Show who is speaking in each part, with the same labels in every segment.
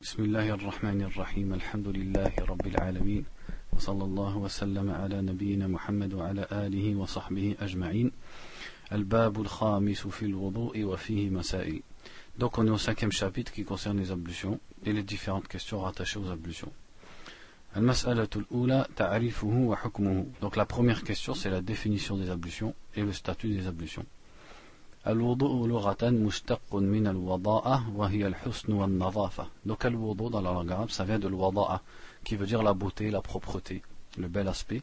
Speaker 1: بسم الله الرحمن الرحيم الحمد لله رب العالمين وصلى الله وسلم على نبينا محمد وعلى آله وصحبه أجمعين الباب الخامس في الوضوء وفيه مسائل Donc on est au cinquième chapitre qui concerne les ablutions et les différentes questions rattachées aux ablutions. المسألة الأولى تعريفه وحكمه Donc la première question c'est la définition des ablutions et le statut des ablutions. الوضوء لغة مشتق من الوضاءة وهي الحسن والنظافة Donc الوضوء dans la langue arabe ça vient de الوضاءة qui veut dire la beauté, la propreté, le bel aspect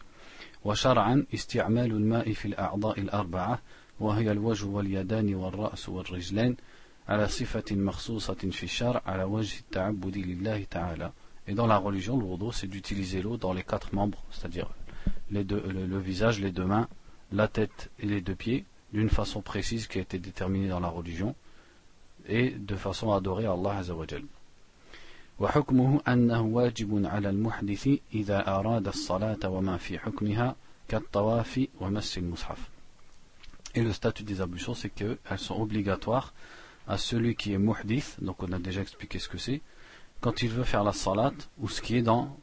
Speaker 1: وشرعا استعمال الماء في الأعضاء الأربعة وهي الوجه واليدان والرأس والرجلين على صفة مخصوصة في الشرع على وجه التعبد لله تعالى Et dans la religion, le wudu, c'est d'utiliser l'eau dans les quatre membres, c'est-à-dire le, le visage, les deux mains, la tête et les deux pieds, d'une façon précise qui a été déterminée dans la religion et de façon à adorer Allah Azzawajal. وحكمه أنه واجب على المحدث إذا أراد الصلاة وما في حكمها كالطواف ومس المصحف. Et le statut des ablutions, c'est qu'elles sont obligatoires à celui qui est muhdith, donc on a déjà expliqué ce que c'est, quand il veut faire la salat, ou ce qui est dans,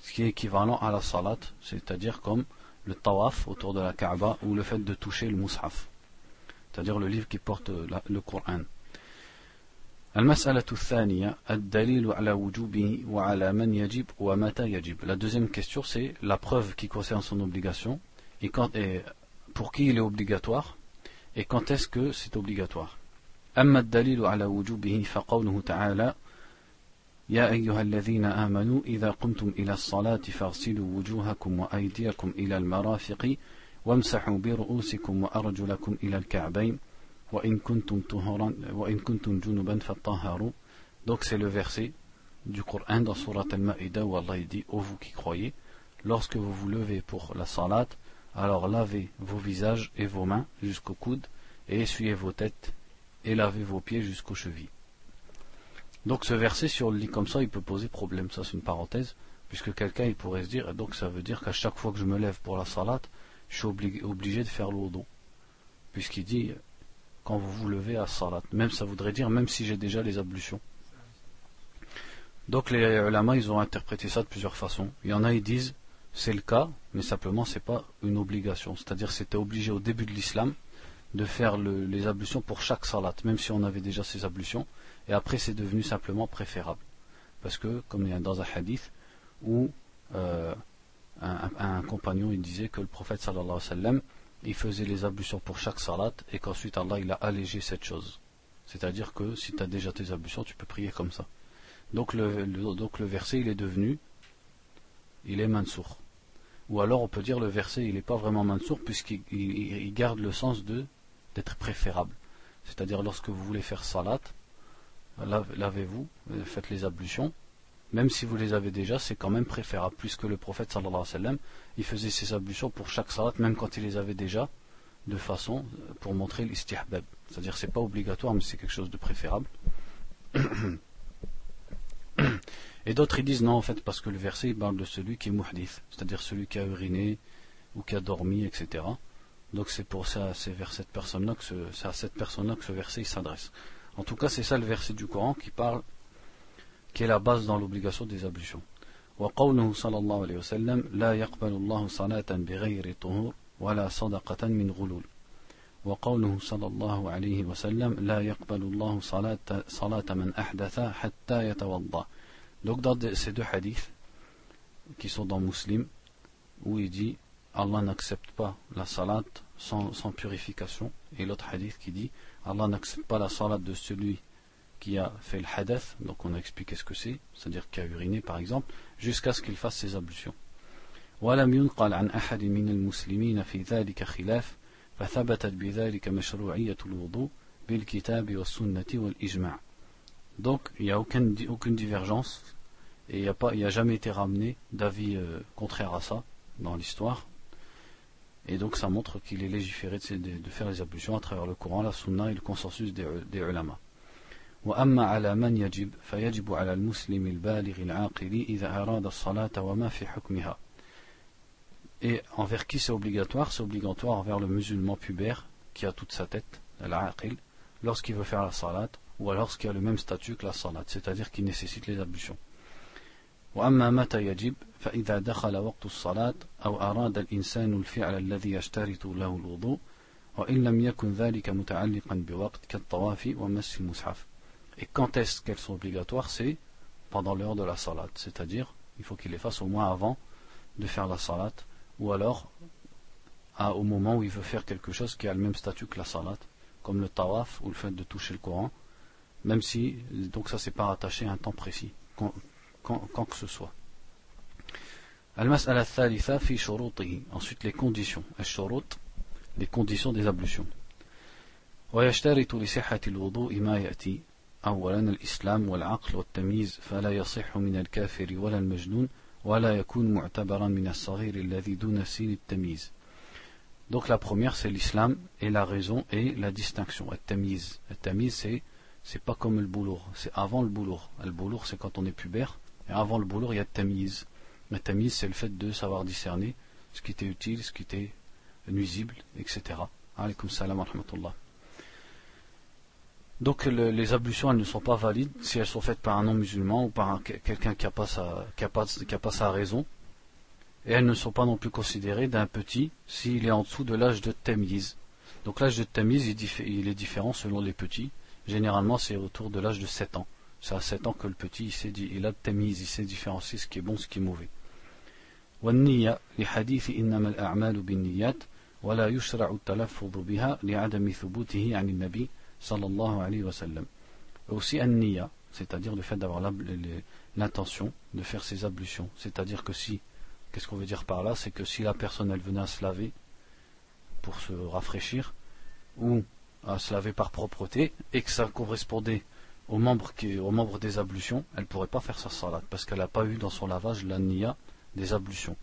Speaker 1: ce qui est équivalent à la salat, c'est-à-dire comme le tawaf autour de la Kaaba ou le fait de toucher le mushaf, c'est-à-dire le livre qui porte le Coran. المسألة الثانية الدليل على وجوبه وعلى من يجب ومتى يجب. La deuxième question c'est la preuve qui concerne son obligation et, quand, et pour qui il est obligatoire et quand est-ce que c'est obligatoire. أما الدليل على وجوبه فقوله تعالى يا أيها الذين آمنوا إذا قمتم إلى الصلاة فاغسلوا وجوهكم وأيديكم إلى المرافق وامسحوا برؤوسكم وأرجلكم إلى الكعبين وإن كنتم طهرا وإن كنتم جنبا فطهروا Donc c'est le verset du Coran dans Surat Al-Ma'ida où Allah dit Ô vous qui croyez, lorsque vous vous levez pour la salat, alors lavez vos visages et vos mains jusqu'au coude et essuyez vos têtes et lavez vos pieds jusqu'aux chevilles. Donc ce verset, on le lit comme ça, il peut poser problème. Ça, c'est une parenthèse, puisque quelqu'un il pourrait se dire, donc ça veut dire qu'à chaque fois que je me lève pour la salat, je suis obligé, de faire l'odo. Puisqu'il dit, quand vous vous levez à salat. Même ça voudrait dire, même si j'ai déjà les ablutions. Donc les ulama, ils ont interprété ça de plusieurs façons. Il y en a, ils disent, c'est le cas, mais simplement c'est pas une obligation. C'est-à-dire c'était obligé au début de l'islam de faire les ablutions pour chaque salat, même si on avait déjà ces ablutions et après c'est devenu simplement préférable. Parce que, comme il y a dans un hadith, où euh, un, compagnon il disait que le prophète sallallahu alayhi wa sallam, il faisait les ablutions pour chaque salat et qu'ensuite Allah il a allégé cette chose. C'est-à-dire que si tu as déjà tes ablutions, tu peux prier comme ça. Donc le, donc le verset il est devenu, il est mansour. Ou alors on peut dire le verset il n'est pas vraiment mansour puisqu'il garde le sens de d'être préférable. C'est-à-dire lorsque vous voulez faire salat, lavez-vous, euh, faites les ablutions. Même si vous les avez déjà, c'est quand même préférable, puisque le prophète sallallahu alayhi wa il faisait ses ablutions pour chaque salat, même quand il les avait déjà, de façon euh, pour montrer l'istihbab. C'est-à-dire c'est pas obligatoire, mais c'est quelque chose de préférable. Et d'autres ils disent non en fait parce que le verset il parle de celui qui est muhdith, c'est-à-dire celui qui a uriné ou qui a dormi, etc. Donc c'est pour ça, c'est vers cette personne-là que c'est à cette personne-là que ce verset s'adresse. En tout cas, c'est ça le verset du Coran qui parle, qui est la base dans l'obligation des ablutions. وقوله صلى الله عليه وسلم لا يقبل الله صلاة بغير طهور ولا صدقة من غلول وقوله صلى الله عليه وسلم لا يقبل الله صلاة, صلاة من أحدث حتى يتوضأ Donc dans ces deux hadiths qui sont dans Muslim où il dit Allah n'accepte pas la salat sans, sans purification et l'autre hadith qui dit Allah n'accepte pas la salat de celui qui a fait le hadath, donc on a expliqué ce que c'est, c'est-à-dire qui a uriné par exemple, jusqu'à ce qu'il fasse ses ablutions. ولم ينقل عن أحد من المسلمين في ذلك خلاف فثبتت بذلك مشروعية الوضوء بالكتاب والسنة والإجماع. Donc il n'y a aucune, aucune divergence et il n'y a, a, jamais été ramené d'avis euh, contraire à ça dans l'histoire. Et donc ça montre qu'il est légiféré de, de, de, faire les ablutions à travers le Coran, la Sunna et le consensus des, des ulama. وأما على من يجب فيجب على المسلم البالغ العاقل إذا أراد الصلاة وما في حكمها. Et envers qui c'est obligatoire C'est obligatoire envers le musulman pubère qui a toute sa tête, l'aqil, lorsqu'il veut faire la salat, ou alors ce qui a le même statut que la salat, c'est-à-dire qui nécessite les ablutions. وأما متى يجب فإذا دخل وقت الصلاة أو أراد الإنسان الفعل الذي يشترط له الوضوء وإن لم يكن ذلك متعلقا بوقت كالطواف ومس المصحف Et quand est-ce qu'elles sont obligatoires C'est pendant l'heure de la salat, c'est-à-dire il faut qu'il les fasse au moins avant de faire la salat, ou alors à, au moment où il veut faire quelque chose qui a le même statut que la salat, comme le tawaf ou le fait de toucher le Coran, même si donc ça c'est pas rattaché à un temps précis, quand, quand, quand que ce soit. المسألة الثالثة في شروطه ensuite les conditions الشروط les conditions des ablutions ويشترط لصحة الوضوء ما يأتي أولا الإسلام والعقل والتمييز فلا يصح من الكافر ولا المجنون ولا يكون معتبرا من الصغير الذي دون سن التمييز Donc la première c'est l'islam et la raison et la distinction. At-tamiz. At-tamiz c'est c'est pas comme le boulour, c'est avant le boulour. Le boulour c'est quand on est pubère et avant le boulour il y a. Le tamiz c'est le fait de savoir discerner ce qui était utile, ce qui était nuisible, etc. Salam wa. Donc les ablutions elles ne sont pas valides si elles sont faites par un non-musulman ou par quelqu'un qui n'a pas, pas, pas sa raison. Et elles ne sont pas non plus considérées d'un petit s'il est en dessous de l'âge de tamiz. Donc l'âge de tamiz il, est différent selon les petits. Généralement c'est autour de l'âge de 7 ans. C'est à 7 ans que le petit il, sait, il a tamiz, il sait différencier ce qui est bon, ce qui est mauvais. والنية لحديث إنما الأعمال بالنيات ولا يشرع التلفظ بها لعدم ثبوته عن النبي sallallahu alayhi wa sallam. Aussi an c'est-à-dire le fait d'avoir l'intention de faire ses ablutions. C'est-à-dire que si, qu'est-ce qu'on veut dire par là C'est que si la personne elle venait à se laver pour se rafraîchir, ou à se laver par propreté, et que ça correspondait aux membres, qui, aux membres des ablutions, elle ne pourrait pas faire sa salat, parce qu'elle n'a pas eu dans son lavage la niya des ablutions,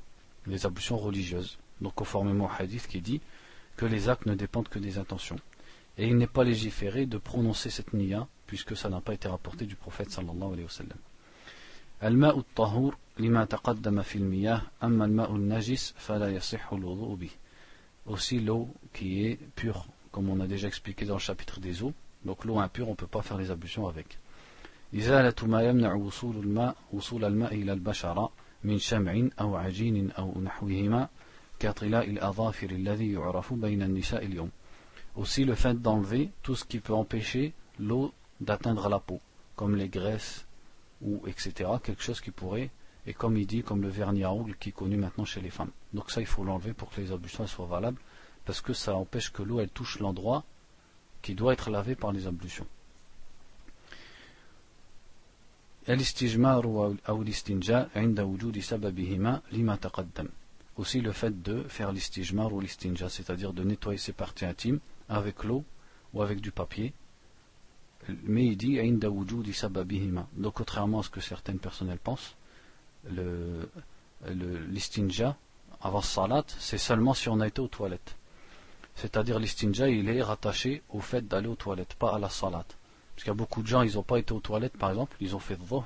Speaker 1: des ablutions religieuses. Donc conformément au hadith qui dit que les actes ne dépendent que des intentions. Et il n'est pas légiféré de prononcer cette niya, puisque ça n'a pas été rapporté du prophète sallallahu alayhi wa sallam. الماء الطهور لما تقدم في المياه أما الماء النجس فلا يصح الوضوء به aussi l'eau qui est pure comme on a déjà expliqué dans le chapitre des eaux donc l'eau impure on ne peut pas faire les ablutions avec إزالة ما يمنع وصول الماء وصول الماء إلى البشرة من شمع أو عجين أو نحوهما كطلاء الأظافر الذي يعرف بين النساء اليوم Aussi le fait d'enlever tout ce qui peut empêcher l'eau d'atteindre la peau, comme les graisses ou etc. Quelque chose qui pourrait, et comme il dit, comme le vernis à ongles qui est connu maintenant chez les femmes. Donc ça, il faut l'enlever pour que les ablutions soient valables, parce que ça empêche que l'eau elle touche l'endroit qui doit être lavé par les ablutions. Aussi le fait de faire l'istijmar ou l'istinja, c'est-à-dire de nettoyer ses parties intimes avec l'eau ou avec du papier. Mais il dit Donc contrairement à ce que certaines personnes pensent, le, l'istinja avant salat, c'est seulement si on a été aux toilettes. C'est-à-dire l'istinja, il est rattaché au fait d'aller aux toilettes, pas à la salat. Parce qu'il y a beaucoup de gens, ils n'ont pas été aux toilettes, par exemple, ils ont fait dhuhr.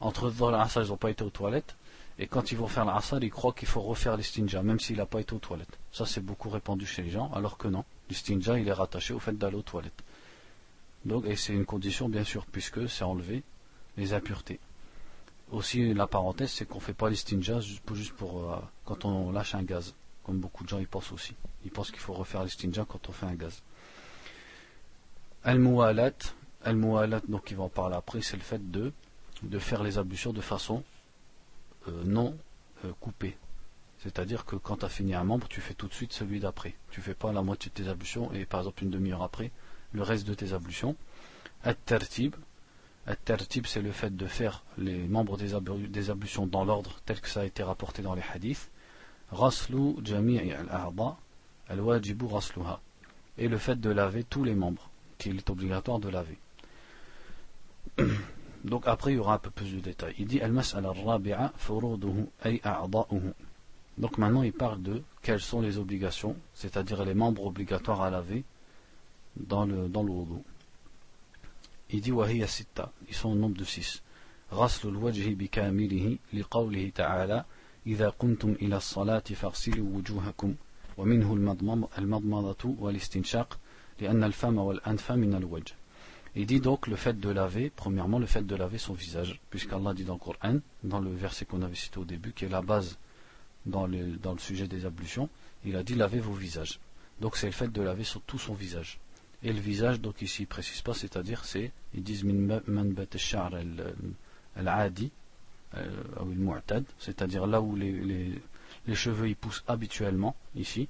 Speaker 1: Entre dhuhr et asr, ils n'ont pas été aux toilettes. Et quand ils vont faire l'asr, ils croient qu'il faut refaire l'istinja, même s'il n'a pas été aux toilettes. Ça, c'est beaucoup répandu chez les gens, alors que non. L'istinja, il est rattaché au fait d'aller aux toilettes. Donc, et c'est une condition, bien sûr, puisque c'est enlever les impuretés. Aussi, la parenthèse, c'est qu'on ne fait pas l'istinja juste pour, euh, quand on lâche un gaz. Comme beaucoup de gens y pensent aussi. Ils pensent qu'il faut refaire l'istinja quand on fait un gaz. Al-Mu'alat, Al-Mu'alat, donc il va en parler après, c'est le fait de, de faire les ablutions de façon euh, non euh, coupée. C'est-à-dire que quand tu as fini un membre, tu fais tout de suite celui d'après. Tu fais pas la moitié de tes ablutions et par exemple une demi-heure après, le reste de tes ablutions. At-tertib. At-tertib, c'est le fait de faire les membres des, ablutions dans l'ordre tel que ça a été rapporté dans les hadiths. Raslu jami'i al-a'da, al-wajibu rasluha. Et le fait de laver tous les membres, qu'il est obligatoire de laver. Donc après, il y aura un peu plus de détails. Il dit al-mas'ala al-rabi'a furuduhu ay a'da'uhu. Donc maintenant, il parle de quelles sont les obligations, c'est-à-dire les membres obligatoires à laver dans le, dans le wudu. Il dit وهي ستة, ils sont au nombre de six. غسل الوجه بكامله لقوله تعالى إذا قمتم إلى الصلاة فاغسلوا وجوهكم ومنه المضمضة والاستنشاق لأن الفم والأنف من الوجه Il dit donc le fait de laver, premièrement le fait de laver son visage, puisqu'Allah dit dans le Coran, dans le verset qu'on avait cité au début, qui est la base dans le, dans le sujet des ablutions, il a dit lavez vos visages. Donc c'est le fait de laver sur tout son visage. Et le visage, donc ici il précise pas, c'est-à-dire c'est, ils disent min al-adi, euh, c'est-à-dire là où les, cheveux ils poussent habituellement, ici,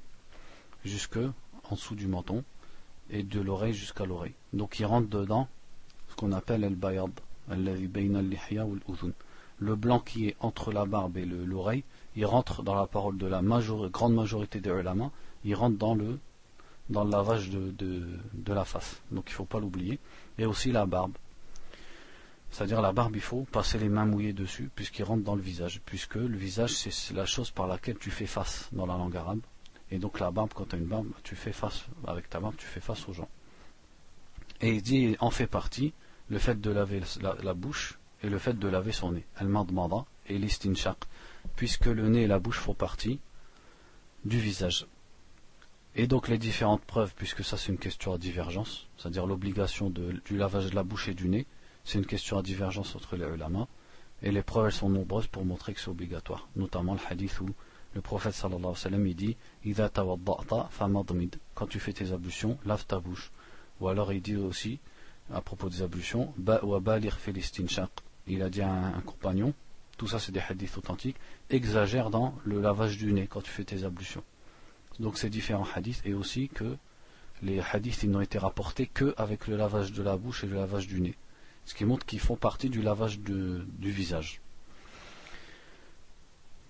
Speaker 1: jusque en dessous du menton, et de l'oreille jusqu'à l'oreille. Donc il rentre dedans ce qu'on appelle al-bayad, le blanc qui est entre la barbe et l'oreille, il rentre dans la parole de la grande majorité des ulama, il rentre dans le, dans le lavage de, de, la face. Donc il ne faut pas l'oublier. Et aussi la barbe. C'est-à-dire la barbe, il faut passer les mains mouillées dessus, puisqu'il rentre dans le visage. Puisque le visage, c'est la chose par laquelle tu fais face dans la langue arabe. Et donc la barbe, quand tu as une barbe, tu fais face, avec ta barbe, tu fais face aux gens. Et il dit, en fait partie, le fait de laver la, bouche et le fait de laver son nez. Al-madmada et l'istinshaq. Puisque le nez et la bouche font partie du visage. Et donc les différentes preuves, puisque ça c'est une question à divergence, c'est-à-dire l'obligation du lavage de la bouche et du nez, c'est une question à divergence entre les ulama. Et les preuves elles sont nombreuses pour montrer que c'est obligatoire, notamment le hadith où le prophète sallallahu alayhi wa sallam il dit Quand tu fais tes ablutions, lave ta bouche. Ou alors il dit aussi, à propos des ablutions, Il a dit à un, compagnon, tout ça c'est des hadiths authentiques, exagère dans le lavage du nez quand tu fais tes ablutions. Donc ces différents hadiths, et aussi que les hadiths ils n'ont été rapportés que avec le lavage de la bouche et le lavage du nez. Ce qui montre qu'ils font partie du lavage du visage.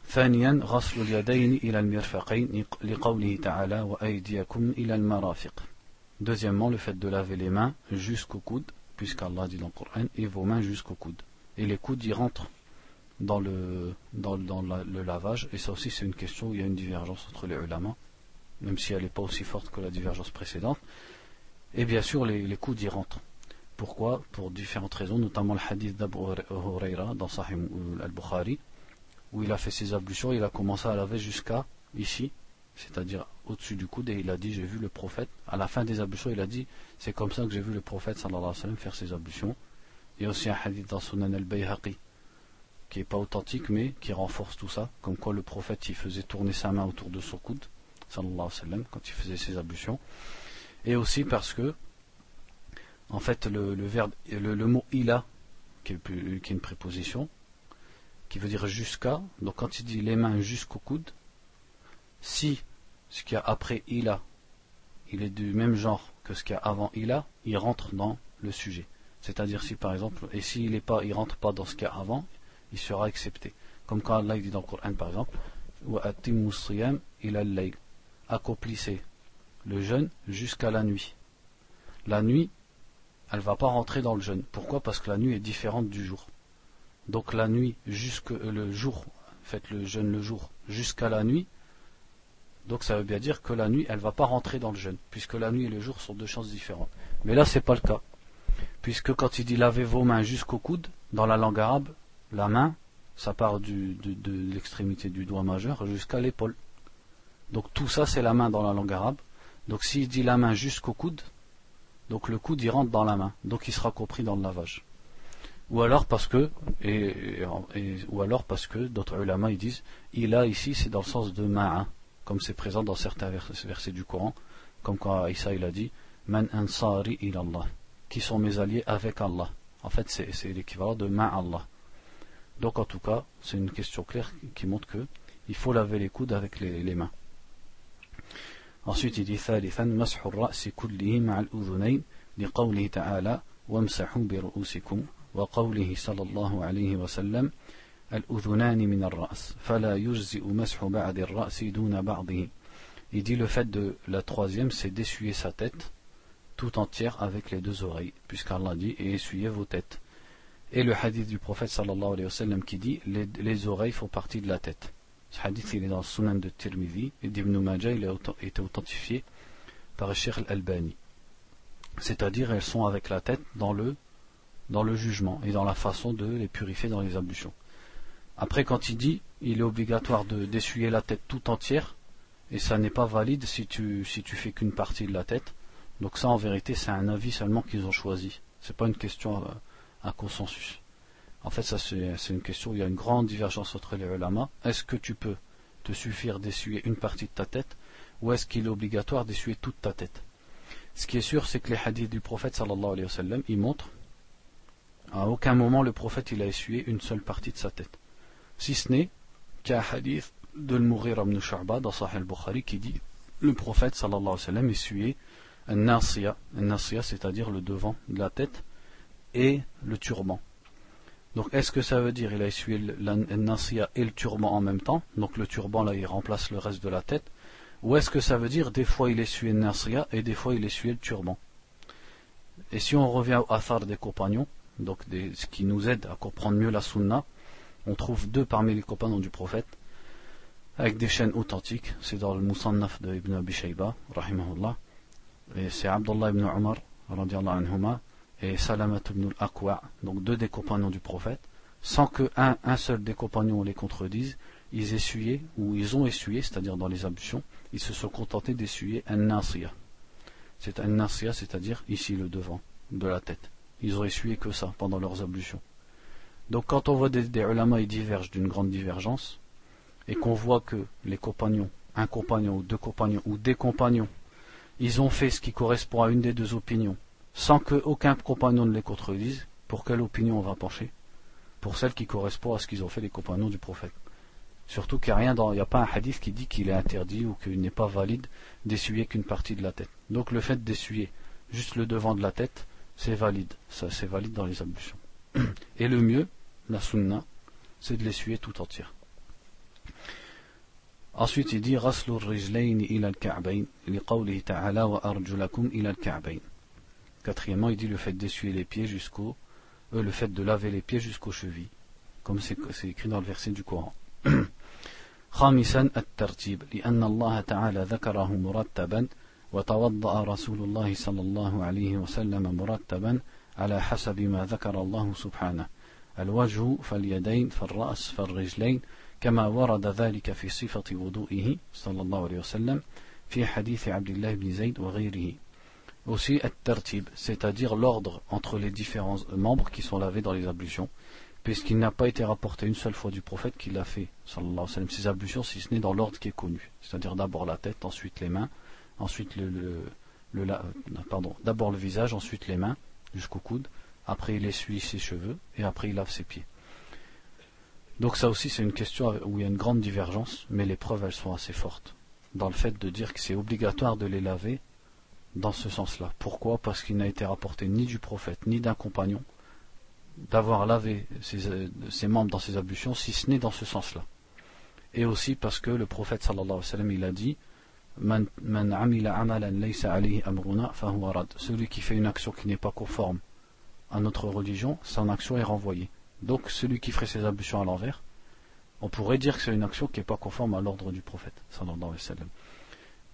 Speaker 1: ثانيا غسل اليدين إلى المرفقين لقوله تعالى وأيديكم إلى المرافق Deuxièmement, le fait de laver les mains jusqu'au coude, puisqu'Allah dit dans le Coran, et vos mains jusqu'au coude. Et les coudes y rentrent dans le, dans, dans la, le lavage, et ça aussi c'est une question où il y a une divergence entre les ulama, même si elle n'est pas aussi forte que la divergence précédente. Et bien sûr, les, les coudes y rentrent. Pourquoi Pour différentes raisons, notamment le hadith d'Abu Huraira dans Sahih al-Bukhari, où il a fait ses ablutions, il a commencé à laver jusqu'à ici, c'est-à-dire au-dessus du coude, et il a dit J'ai vu le prophète. À la fin des ablutions, il a dit C'est comme ça que j'ai vu le prophète faire ses ablutions. Il y a aussi un hadith dans Sunan al-Bayhaqi qui n'est pas authentique mais qui renforce tout ça, comme quoi le prophète il faisait tourner sa main autour de son coude, sallallahu alayhi wa sallam, quand il faisait ses ablutions. Et aussi parce que, en fait, le, verbe, le, mot ila, qui est, qui une préposition, qui veut dire jusqu'à. Donc quand il dit les mains jusqu'au coude, si ce qu'il y a après ila, il est du même genre que ce qu'il y a avant ila, il rentre dans le sujet. C'est-à-dire si par exemple, et s'il ne pas, il rentre pas dans ce qu'il y a avant, il sera accepté. Comme quand Allah dit dans le Coran par exemple, accomplissez le jeûne jusqu'à la nuit. La nuit, elle va pas rentrer dans le jeûne. Pourquoi? Parce que la nuit est différente du jour donc la nuit jusque euh, le jour, faites le jeûne le jour jusqu'à la nuit, donc ça veut bien dire que la nuit, elle va pas rentrer dans le jeûne, puisque la nuit et le jour sont deux choses différentes. Mais là, ce n'est pas le cas. Puisque quand il dit lavez vos mains jusqu'au coude, dans la langue arabe, la main, ça part de, de l'extrémité du doigt majeur jusqu'à l'épaule. Donc tout ça, c'est la main dans la langue arabe. Donc s'il dit la main jusqu'au coude, donc le coude, il rentre dans la main. Donc il sera compris dans le lavage. Ou alors parce que et, ou alors parce que d'autres ulama ils disent il a ici c'est dans le sens de ma'a comme c'est présent dans certains versets du Coran comme quand Isa il a dit man ansari ilallah qui sont mes alliés avec Allah. En fait c'est l'équivalent de Allah. Donc en tout cas c'est une question claire qui montre que il faut laver les coudes avec les mains ensuite il dit ثالثا مسح الرأس كله مع الأذنين لقوله تعالى وامسحوا برؤوسكم وقوله صلى الله عليه وسلم الأذنان من الرأس فلا يجزئ مسح بعد الرأس دون بعضه Il dit le fait de la troisième, c'est d'essuyer sa tête tout entière avec les deux oreilles, puisqu'Allah dit et essuyez vos têtes. Et le hadith du prophète sallallahu alayhi wa sallam qui dit les, les oreilles font partie de la tête. Ce hadith il est dans le Sunan de Tirmidhi et d'Ibn Majah il a été authentifié par Sheikh al-Albani. C'est-à-dire elles sont avec la tête dans le dans le jugement et dans la façon de les purifier dans les ablutions. Après, quand il dit, il est obligatoire d'essuyer la tête tout entière, et ça n'est pas valide si tu, si tu fais qu'une partie de la tête. Donc ça, en vérité, c'est un avis seulement qu'ils ont choisi. C'est pas une question à, consensus. En fait, ça c'est une question où il y a une grande divergence entre les ulama. Est-ce que tu peux te suffire d'essuyer une partie de ta tête ou est-ce qu'il est obligatoire d'essuyer toute ta tête? Ce qui est sûr, c'est que les hadiths du prophète sallallahu alayhi wa ils montrent à aucun moment le prophète il a essuyé une seule partie de sa tête. Si ce n'est qu'un hadith de Al-Mughir ibn Shu'ba dans Sahih al-Bukhari qui dit le prophète sallallahu alayhi wa sallam un nasiya, un c'est-à-dire le devant de la tête et le turban. Donc est-ce que ça veut dire il a essuyé le nasiya et le turban en même temps? Donc le turban là il remplace le reste de la tête ou est-ce que ça veut dire des fois il essuyait le nasiya et des fois il essuyait le turban? Et si on revient au athar des compagnons, donc ce qui nous aide à comprendre mieux la sunna, on trouve deux parmi les compagnons du prophète avec des chaînes authentiques. C'est dans le Musannaf de Ibn Abi Shayba, rahimahullah. Et c'est Abdullah ibn Umar, anhuma, et Salamat ibn al-Aqwa, donc deux des compagnons du prophète, sans que un, seul des compagnons les contredise, ils essuyaient, ou ils ont essuyé, c'est-à-dire dans les ablutions, ils se sont contentés d'essuyer un nasiya. C'est un nasiya, c'est-à-dire ici le devant de la tête. Ils ont essuyé que ça pendant leurs ablutions. Donc quand on voit des, des ulama, ils divergent d'une grande divergence, et qu'on voit que les compagnons, un compagnon ou deux compagnons ou des compagnons, ils ont fait ce qui correspond à une des deux opinions, sans qu'aucun compagnon ne les contredise, pour quelle opinion on va pencher Pour celle qui correspond à ce qu'ils ont fait les compagnons du prophète. Surtout qu'il n'y a rien dans, a pas un hadith qui dit qu'il est interdit ou qu'il n'est pas valide d'essuyer qu'une partie de la tête. Donc le fait d'essuyer juste le devant de la tête, c'est valide. Ça, c'est valide dans les ablutions. Et le mieux, la sunna, c'est de l'essuyer tout entière. Ensuite, il dit, Raslur rijlayn ila al-ka'bayn, li ta'ala wa arjulakum. Quatrièmement, il dit le fait d'essuyer les pieds jusqu'au euh, le fait de laver les pieds jusqu'aux chevilles, comme c'est écrit dans le verset du Coran. خامسا الترتيب لأن الله تعالى ذكره مرتبا وتوضأ رسول الله صلى الله عليه وسلم مرتبا على حسب ما ذكر الله سبحانه الوجه فاليدين فالرأس فالرجلين كما ورد ذلك في صفة وضوئه صلى الله عليه وسلم في حديث عبد الله بن زيد وغيره aussi at-tartib, c'est-à-dire l'ordre entre les différents membres qui sont lavés dans les ablutions, puisqu'il n'a pas été rapporté une seule fois du prophète qu'il l'a fait, sallallahu alayhi wa sallam, ses ablutions, si ce n'est dans l'ordre qui est connu, c'est-à-dire d'abord la tête, ensuite les mains, ensuite le, le, la, euh, pardon, d'abord le visage, ensuite les mains, jusqu'au coude, après il essuie ses cheveux, et après il lave ses pieds. Donc ça aussi c'est une question où il y a une grande divergence, mais les preuves elles sont assez fortes, dans le fait de dire que c'est obligatoire de les laver dans ce sens-là. Pourquoi? Parce qu'il n'a été rapporté ni du prophète ni d'un compagnon d'avoir lavé ses, membres dans ses ablutions, si ce n'est dans ce sens-là. Et aussi parce que le prophète sallallahu alayhi wa sallam il a dit celui qui fait une action qui n'est pas conforme à notre religion, son action est renvoyée. Donc celui qui ferait ses ablutions à l'envers, on pourrait dire que c'est une action qui n'est pas conforme à l'ordre du prophète.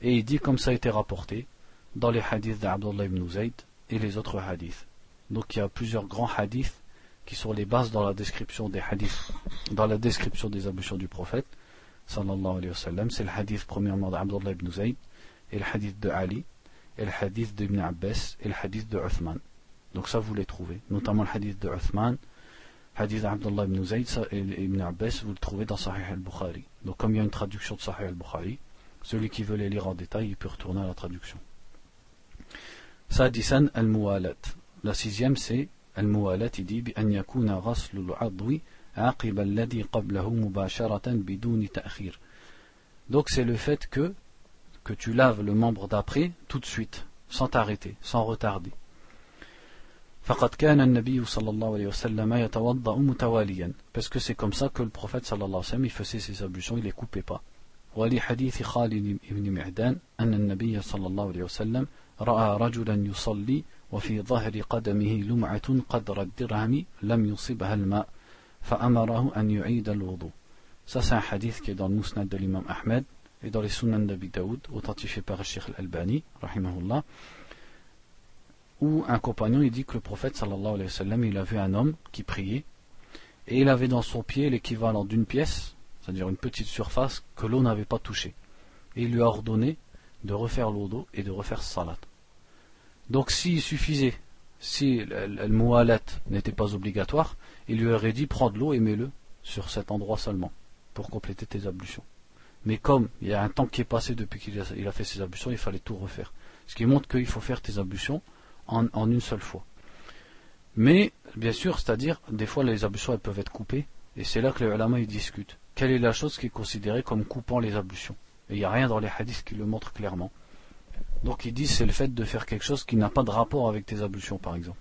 Speaker 1: Et il dit comme ça a été rapporté dans les hadiths d'Abdullah ibn Zayd et les autres hadiths. Donc il y a plusieurs grands hadiths qui sont les bases dans la description des hadiths, dans la description des ablutions du prophète. C'est le hadith premièrement d'Abdullah ibn Zayd et le hadith de Ali et le hadith d'Ibn Abbas et le hadith de Uthman. Donc ça vous les trouvez, notamment le hadith de Uthman hadith Abdullah ibn Zayd et ibn Abbas, vous le trouvez dans Sahih al-Bukhari. Donc comme il y a une traduction de Sahih al-Bukhari, celui qui veut les lire en détail, il peut retourner à la traduction. سادسا الموالاة لا سيزيام سي الموالاة دي بأن يكون غسل العضو عقب الذي قبله مباشرة بدون تأخير. Donc سي لو fait كو كو tu laves le membre d'après tout de suite sans t'arrêter sans retarder. فقد كان النبي صلى الله عليه وسلم يتوضأ متواليا. Parce que c'est comme ça que le prophète صلى الله عليه وسلم il faisait ses ablutions il les coupait pas. ولحديث خالد بن معدان ان النبي صلى الله عليه وسلم رأى رجلا يصلي وفي ظهر قدمه لمعة قدر الدرهم لم يصبها الماء فأمره أن يعيد الوضوء Ça, c'est un hadith qui est dans le Mousnad de l'imam Ahmed et dans les Sunan d'Abi Daoud, authentifié par Sheikh Al-Albani, rahimahullah. où un compagnon il dit que le prophète sallallahu alayhi wa sallam il a vu un homme qui priait et il avait dans son pied l'équivalent d'une pièce, c'est-à-dire une petite surface que l'eau n'avait pas touchée. Et il lui a ordonné de refaire l'eau d'eau et de refaire salat. Donc s'il suffisait, si le mualat n'était pas obligatoire, il lui aurait dit prends de l'eau et mets-le sur cet endroit seulement pour compléter tes ablutions. Mais comme il y a un temps qui est passé depuis qu'il a, fait ses ablutions, il fallait tout refaire. Ce qui montre qu'il faut faire tes ablutions en, une seule fois. Mais, bien sûr, c'est-à-dire, des fois les ablutions elles peuvent être coupées, et c'est là que les ulama ils discutent. Quelle est la chose qui est considérée comme coupant les ablutions? Et il n'y a rien dans les hadiths qui le montre clairement. Donc ils disent c'est le fait de faire quelque chose qui n'a pas de rapport avec tes ablutions, par exemple.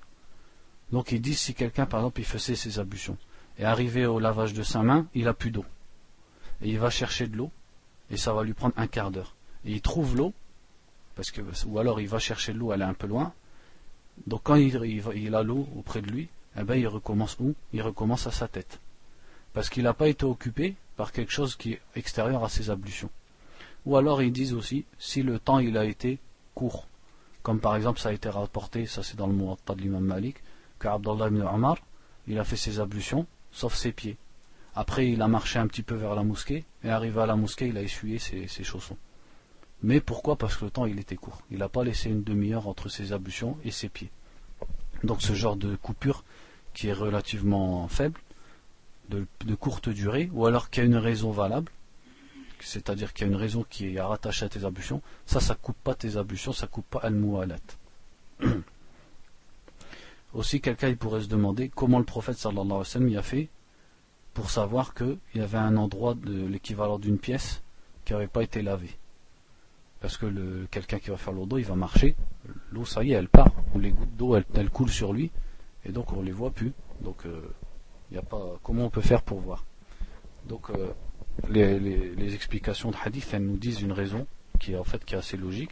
Speaker 1: Donc ils disent si quelqu'un, par exemple, il faisait ses ablutions, et arrivé au lavage de sa main, il a plus d'eau. Et il va chercher de l'eau, et ça va lui prendre un quart d'heure. Et il trouve l'eau, parce que, ou alors il va chercher l'eau, elle est un peu loin. Donc quand il, a l'eau auprès de lui, eh ben il recommence où? Il recommence à sa tête. Parce qu'il n'a pas été occupé par quelque chose qui est extérieur à ses ablutions. Ou alors ils disent aussi, si le temps il a été court, comme par exemple ça a été rapporté, ça c'est dans le mot de l'imam Malik, que Abdullah ibn Omar, il a fait ses ablutions, sauf ses pieds. Après, il a marché un petit peu vers la mosquée, et arrivé à la mosquée, il a essuyé ses, chaussons. Mais pourquoi? Parce que le temps, il était court. Il n'a pas laissé une demi-heure entre ses ablutions et ses pieds. Donc ce genre de coupure, qui est relativement faible, de, courte durée, ou alors qu'il y a une raison valable, c'est-à-dire qu'il y a une raison qui est rattachée à tes ablutions, ça, ça coupe pas tes ablutions, ça coupe pas al-mu'alat. Aussi, quelqu'un il pourrait se demander comment le prophète sallallahu alayhi wa sallam y a fait pour savoir qu'il y avait un endroit de l'équivalent d'une pièce qui n'avait pas été lavé. Parce que quelqu'un qui va faire l'eau il va marcher, l'eau ça y est, elle part, ou les gouttes d'eau elles, coulent sur lui, et donc on ne les voit plus. Donc euh, il a pas comment on peut faire pour voir? Donc euh, les, explications de hadith, elles nous disent une raison qui est en fait qui est assez logique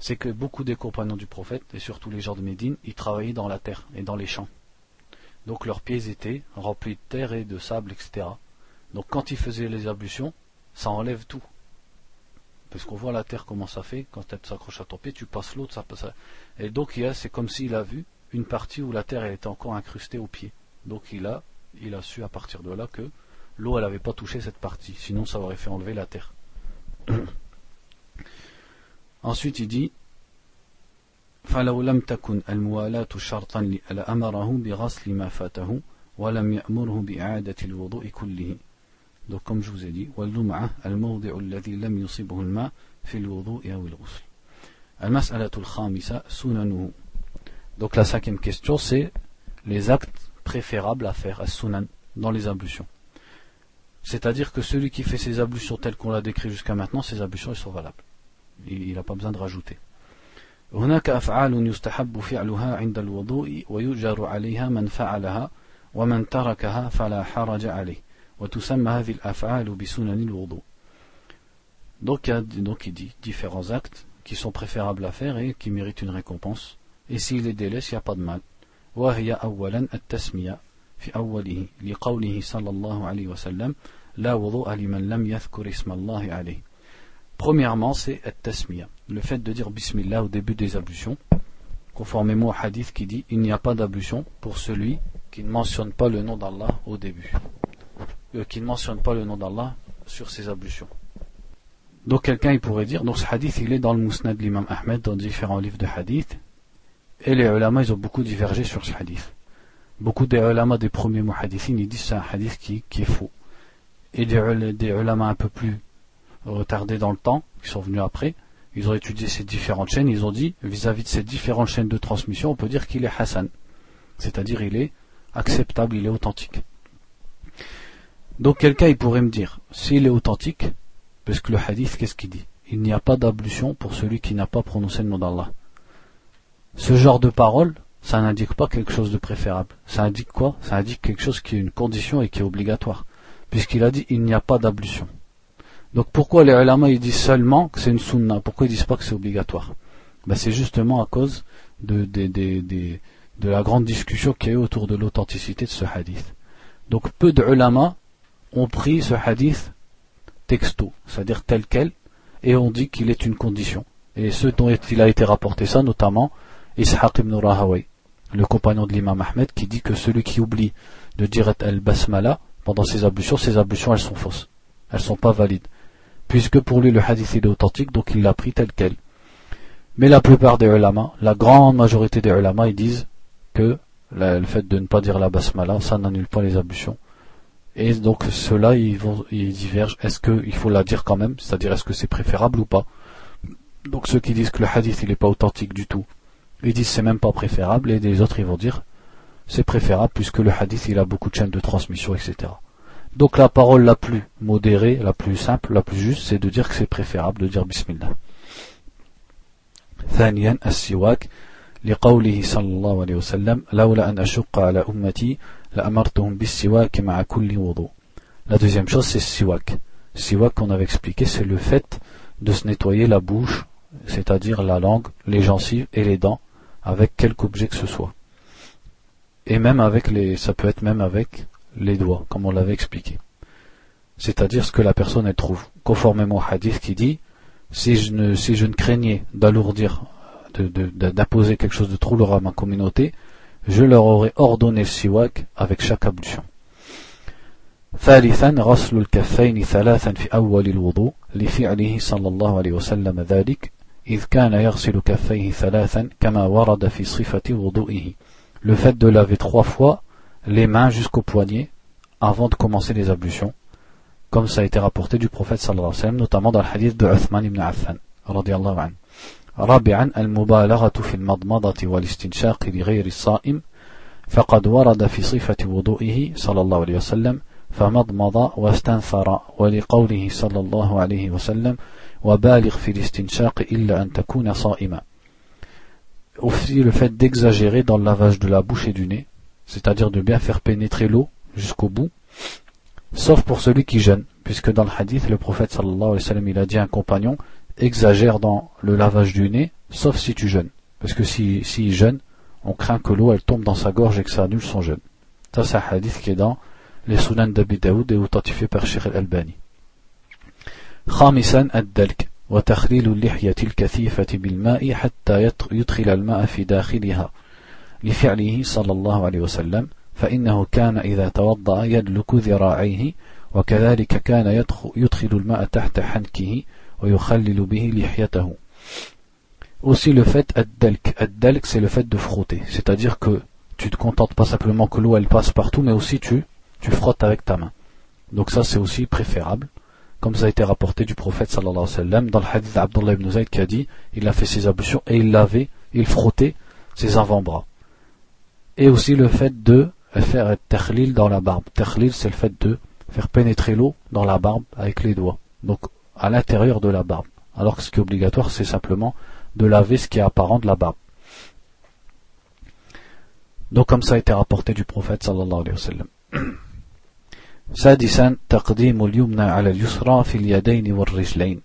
Speaker 1: c'est que beaucoup des compagnons du prophète, et surtout les gens de Médine, ils travaillaient dans la terre et dans les champs. Donc leurs pieds étaient remplis de terre et de sable, etc. Donc quand ils faisaient les ablutions, ça enlève tout. Parce qu'on voit la terre comment ça fait, quand elle s'accroche à ton pied, tu passes l'autre, ça passe. Et donc c'est comme s'il a vu une partie où la terre était encore incrustée au pied. Donc il a, il a su à partir de là que l'eau elle n'avait pas touché cette partie, sinon ça aurait fait enlever la terre. Ensuite il dit فلو لم تكن الموالاة شرطا لأمره بغسل ما فاته ولم يأمره بإعادة الوضوء كله donc comme je vous ai dit واللمعة الموضع الذي لم يصبه الماء في الوضوء أو الغسل المسألة الخامسة سننه donc la cinquième question c'est les actes préférables à faire à sunan dans les ablutions c'est-à-dire que celui qui fait ses ablutions telles qu'on l'a décrit jusqu'à maintenant ses ablutions ils sont valables il n'a pas besoin de rajouter هناك أفعال يستحب فعلها عند الوضوء ويجر عليها من فعلها ومن تركها فلا حرج عليه وتسمى هذه الأفعال بسنن الوضوء donc il, donc il dit différents actes qui sont préférables à faire et qui méritent une récompense et s'il les délaisse il n'y a pas de mal وهي أولا التسمية في أوله لقوله صلى الله عليه وسلم لا وضوء لمن لم يذكر اسم الله عليه Premièrement, c'est at-tasmiya, le fait de dire bismillah au début des ablutions, conformément au hadith qui dit il n'y a pas d'ablution pour celui qui ne mentionne pas le nom d'Allah au début, euh, qui ne mentionne pas le nom d'Allah sur ses ablutions. Donc quelqu'un il pourrait dire, donc ce hadith il est dans le Musnad de l'imam Ahmed, dans différents livres de hadith, et les ulama ils ont beaucoup divergé sur ce hadith. Beaucoup des ulama des premiers muhadithines ils disent c'est un hadith qui, est faux. Et des, des un peu plus retardés dans le temps, qui sont venus après, ils ont étudié ces différentes chaînes, ils ont dit, vis-à-vis de ces différentes chaînes de transmission, on peut dire qu'il est Hassan. C'est-à-dire, il est acceptable, il est authentique. Donc, quelqu'un, il pourrait me dire, s'il est authentique, parce que le hadith, qu'est-ce qu'il dit? Il n'y a pas d'ablution pour celui qui n'a pas prononcé le nom d'Allah. Ce genre de parole, ça n'indique pas quelque chose de préférable. Ça indique quoi? Ça indique quelque chose qui est une condition et qui est obligatoire. Puisqu'il a dit, il n'y a pas d'ablution. Donc pourquoi les ulama ils disent seulement que c'est une sunna? Pourquoi ils disent pas que c'est obligatoire? Ben, C'est justement à cause de, de, la grande discussion qu'il y a eu autour de l'authenticité de ce hadith. Donc peu de ulama ont pris ce hadith texto, c'est-à-dire tel quel, et ont dit qu'il est une condition. Et ceux dont il a été rapporté ça, notamment Ishaq ibn Rahaway, le compagnon de l'imam Ahmed, qui dit que celui qui oublie de dire al-basmala pendant ses ablutions, ses ablutions elles sont fausses. Elles sont pas valides puisque pour lui le hadith est authentique, donc il l'a pris tel quel. Mais la plupart des ulama, la grande majorité des ulama, ils disent que le fait de ne pas dire la basmala, ça n'annule pas les ablutions. Et donc ceux-là, ils, ils divergent. Est-ce qu'il faut la dire quand même? C'est-à-dire est-ce que c'est préférable ou pas? Donc ceux qui disent que le hadith il n'est pas authentique du tout, ils disent c'est même pas préférable, et les autres ils vont dire c'est préférable puisque le hadith il a beaucoup de chaînes de transmission, etc. Donc la parole la plus modérée, la plus simple, la plus juste, c'est de dire que c'est préférable de dire Bismillah. ثانيا السواك لقوله صلى الله عليه وسلم لولا أن أشق على أمتي لأمرتهم بالسواك مع كل وضوء La deuxième chose c'est siwak. Siwak qu'on avait expliqué c'est le fait de se nettoyer la bouche, c'est-à-dire la langue, les gencives et les dents avec quelque objet que ce soit. Et même avec les, ça peut être même avec les doigts, comme on l'avait expliqué. C'est-à-dire ce que la personne elle trouve, conformément au hadith qui dit si je ne, si je ne craignais d'alourdir, d'imposer quelque chose de trop lourd à ma communauté, je leur aurais ordonné le siwak avec chaque ablution. ثالثا غسل الكفين ثلاثا في أول الوضوء لفعله صلى الله عليه وسلم ذلك إذ كان يغسل كفيه ثلاثا كما ورد في صفة وضوئه Le fait de laver trois fois les mains jusqu'au poignet avant de commencer les ablutions, comme ça a été rapporté du prophète sallallahu alayhi wa sallam, notamment dans le hadith de Uthman ibn Affan, radiallahu anhu. رابعا المبالغة في المضمضة والاستنشاق لغير الصائم فقد ورد في صفة وضوئه صلى الله عليه وسلم فمضمض واستنثر ولقوله صلى الله عليه وسلم وبالغ في الاستنشاق إلا أن تكون صائما Aussi le fait d'exagérer dans le lavage de la bouche et du nez, c'est-à-dire de bien faire pénétrer l'eau jusqu'au bout, sauf pour celui qui jeûne, puisque dans le hadith, le prophète sallallahu alayhi wa sallam, il a dit à un compagnon, exagère dans le lavage du nez, sauf si tu jeûnes. Parce que s'il si, jeûne, on craint que l'eau elle tombe dans sa gorge et que ça annule son jeûne. Ça c'est un hadith qui est dans les sunan d'Abi Daoud et authentifié par Sheikh al-Albani. خامسا الدلك وتخليل اللحية الكثيفة بالماء حتى يدخل الماء في داخلها لفعله صلى الله عليه وسلم فإنه كان إذا توضأ يدلك ذراعيه وكذلك كان يدخل الماء تحت حنكه ويخلل به لحيته Aussi le fait ad-dalk. Ad-dalk c'est le fait de frotter. C'est-à-dire que tu te contentes pas simplement que l'eau elle passe partout, mais aussi tu, tu frottes avec ta main. Donc ça c'est aussi préférable. Comme ça a été rapporté du prophète sallallahu alayhi wa sallam dans le hadith d'Abdullah ibn Zayd qui a dit, il a fait ses ablutions et il lavait, il frottait ses avant-bras et aussi le fait de faire takhlil dans la barbe. Takhlil, c'est le fait de faire pénétrer l'eau dans la barbe avec les doigts, donc à l'intérieur de la barbe. Alors que ce qui est obligatoire, c'est simplement de laver ce qui est apparent de la barbe. Donc comme ça a été rapporté du prophète sallallahu alayhi wa sallam. سادسا تقديم اليمنى على اليسرى في اليدين والرجلين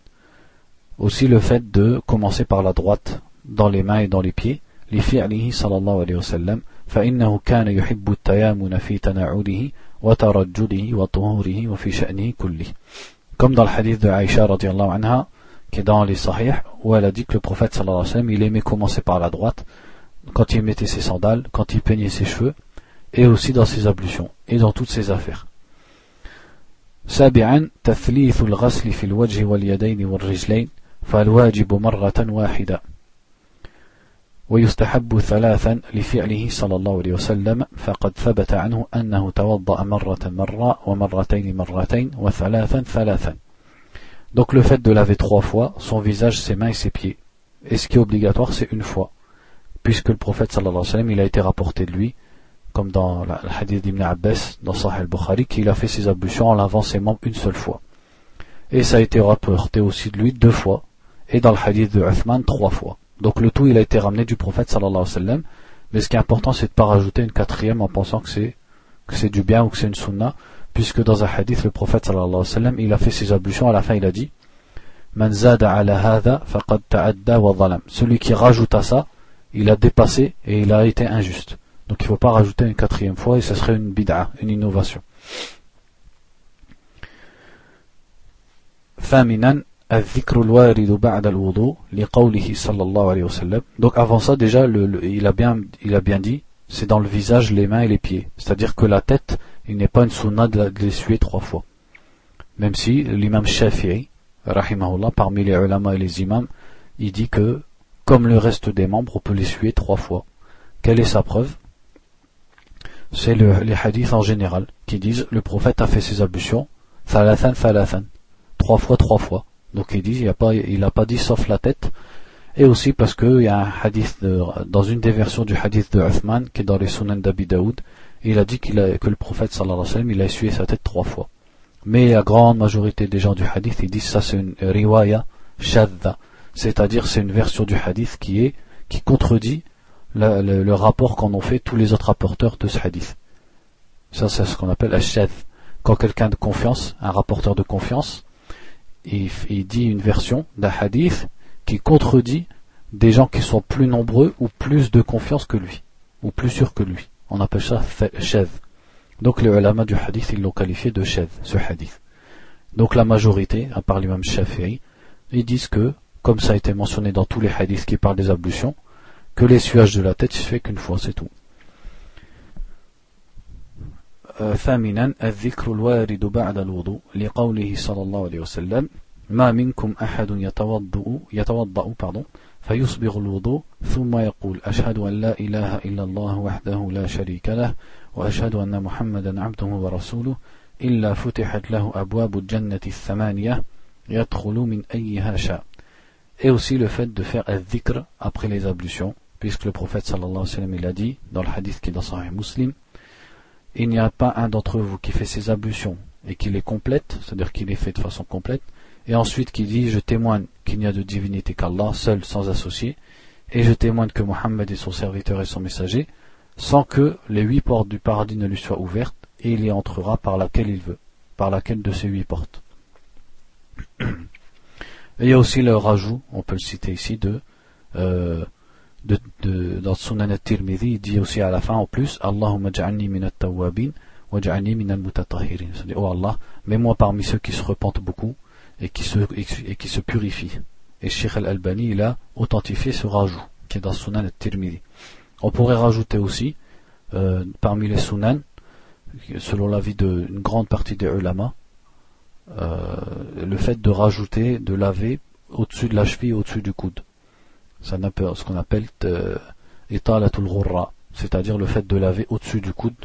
Speaker 1: aussi le fait de commencer par la droite dans les mains et dans les pieds لفعله صلى الله عليه وسلم فإنه كان يحب التيامن في تناعله وترجله وطهوره وفي شأنه كله comme dans le hadith de Aïcha radiallahu anha qui est dans les sahih où elle a dit que le prophète sallallahu alayhi wa sallam il aimait commencer par la droite quand il mettait ses sandales quand il peignait ses cheveux et aussi dans ses ablutions et dans toutes ses affaires سابعا تثليث الغسل في الوجه واليدين والرجلين فالواجب مرة واحدة ويستحب ثلاثا لفعله صلى الله عليه وسلم فقد ثبت عنه أنه توضأ مرة مرة ومرتين مرتين وثلاثا ثلاثا Donc le fait de laver trois fois son visage, ses mains et ses pieds. Et ce qui est obligatoire, c'est une fois. Puisque le prophète sallallahu alayhi wa sallam, il a été rapporté de lui, comme dans le hadith d'Ibn Abbas, dans Sahih al-Bukhari, qu'il a fait ses ablutions en lavant ses membres une seule fois. Et ça a été rapporté aussi de lui deux fois. Et dans le hadith de Uthman, trois fois. Donc le tout, il a été ramené du prophète sallallahu alayhi wa sallam. Mais ce qui est important, c'est de ne pas rajouter une quatrième en pensant que c'est, du bien ou que c'est une sunna. Puisque dans un hadith, le prophète sallallahu alayhi wa sallam, il a fait ses ablutions, à la fin il a dit, Man zada ala wa. Celui qui rajoute à ça, il a dépassé et il a été injuste. Donc il ne faut pas rajouter une quatrième fois et ce serait une bid'a, une innovation. Donc avant ça déjà le, il, a bien, il a bien dit c'est dans le visage, les mains et les pieds. C'est-à-dire que la tête, il n'est pas une sunna de l'essuyer trois fois. Même si l'imam Shafi'i, rahimahullah, parmi les ulama et les imams, il dit que, comme le reste des membres, on peut l'essuyer trois fois. Quelle est sa preuve? C'est les hadiths en général qui disent le prophète a fait ses ablutions, thalathan, thalathan, trois fois, trois fois. Donc ils disent, il n'a pas, il pas dit sauf la tête. Et aussi parce qu'il y a un hadith dans une des versions du hadith de Uthman qui est dans les Sunan d'Abi Daoud, il a dit a, que le prophète sallallahu alayhi wa sallam, il a essuyé sa tête trois fois. Mais la grande majorité des gens du hadith, ils disent ça c'est une riwaya shadda, c'est-à-dire c'est une version du hadith qui est, qui contredit le, rapport qu'en ont fait tous les autres rapporteurs de ce hadith. Ça c'est ce qu'on appelle shad. Quand quelqu'un de confiance, un rapporteur de confiance, il, il dit une version d'un hadith qui contredit des gens qui sont plus nombreux ou plus de confiance que lui, ou plus sûrs que lui. On appelle ça shadh. Donc les ulama du hadith, ils l'ont qualifié de shadh, ce hadith. Donc la majorité, à part l'imam Shafi'i, ils disent que, comme ça a été mentionné dans tous les hadiths qui parlent des ablutions, que l'essuage de la tête fait qu'une fois, c'est tout. ثامنا الذكر الوارد بعد الوضوء لقوله صلى الله عليه وسلم ما منكم أحد يتوضأ يتوضأ pardon فيصبغ الوضوء ثم يقول أشهد أن لا إله إلا الله وحده لا شريك له وأشهد أن محمدا عبده ورسوله إلا فتحت له أبواب الجنة الثمانية يدخل من أيها شاء Et aussi le fait de faire al-dhikr après les ablutions, puisque le prophète sallallahu alayhi wa sallam il a dit, dans le hadith qui est dans Sahih Muslim, il n'y a pas un d'entre vous qui fait ses ablutions et qui les complète, c'est-à-dire qu'il les fait de façon complète, et ensuite qui dit Je témoigne qu'il n'y a de divinité qu'Allah, seul, sans associé, et je témoigne que Mohammed est son serviteur et son messager, sans que les huit portes du paradis ne lui soient ouvertes, et il y entrera par laquelle il veut, par laquelle de ces huit portes. Il y a aussi le rajout, on peut le citer ici, de, euh, de, de dans Sunan al-Tirmidhi, il dit aussi à la fin en plus, Allahumma ja'alni min at-tawwabin wa ja'alni min al-mutatahirin. Oh Allah, mets-moi parmi ceux qui se repentent beaucoup et qui se, et qui se purifie. Et Sheikh al-Albani, il a authentifié ce rajout, qui est dans Sunan al-Tirmidhi. On pourrait rajouter aussi, euh, parmi les Sunan, selon l'avis d'une grande partie des ulama, euh, le fait de rajouter, de laver au-dessus de la cheville, au-dessus du coude. Ça ce qu'on appelle euh, italatul ghurra, c'est-à-dire le fait de laver au-dessus du coude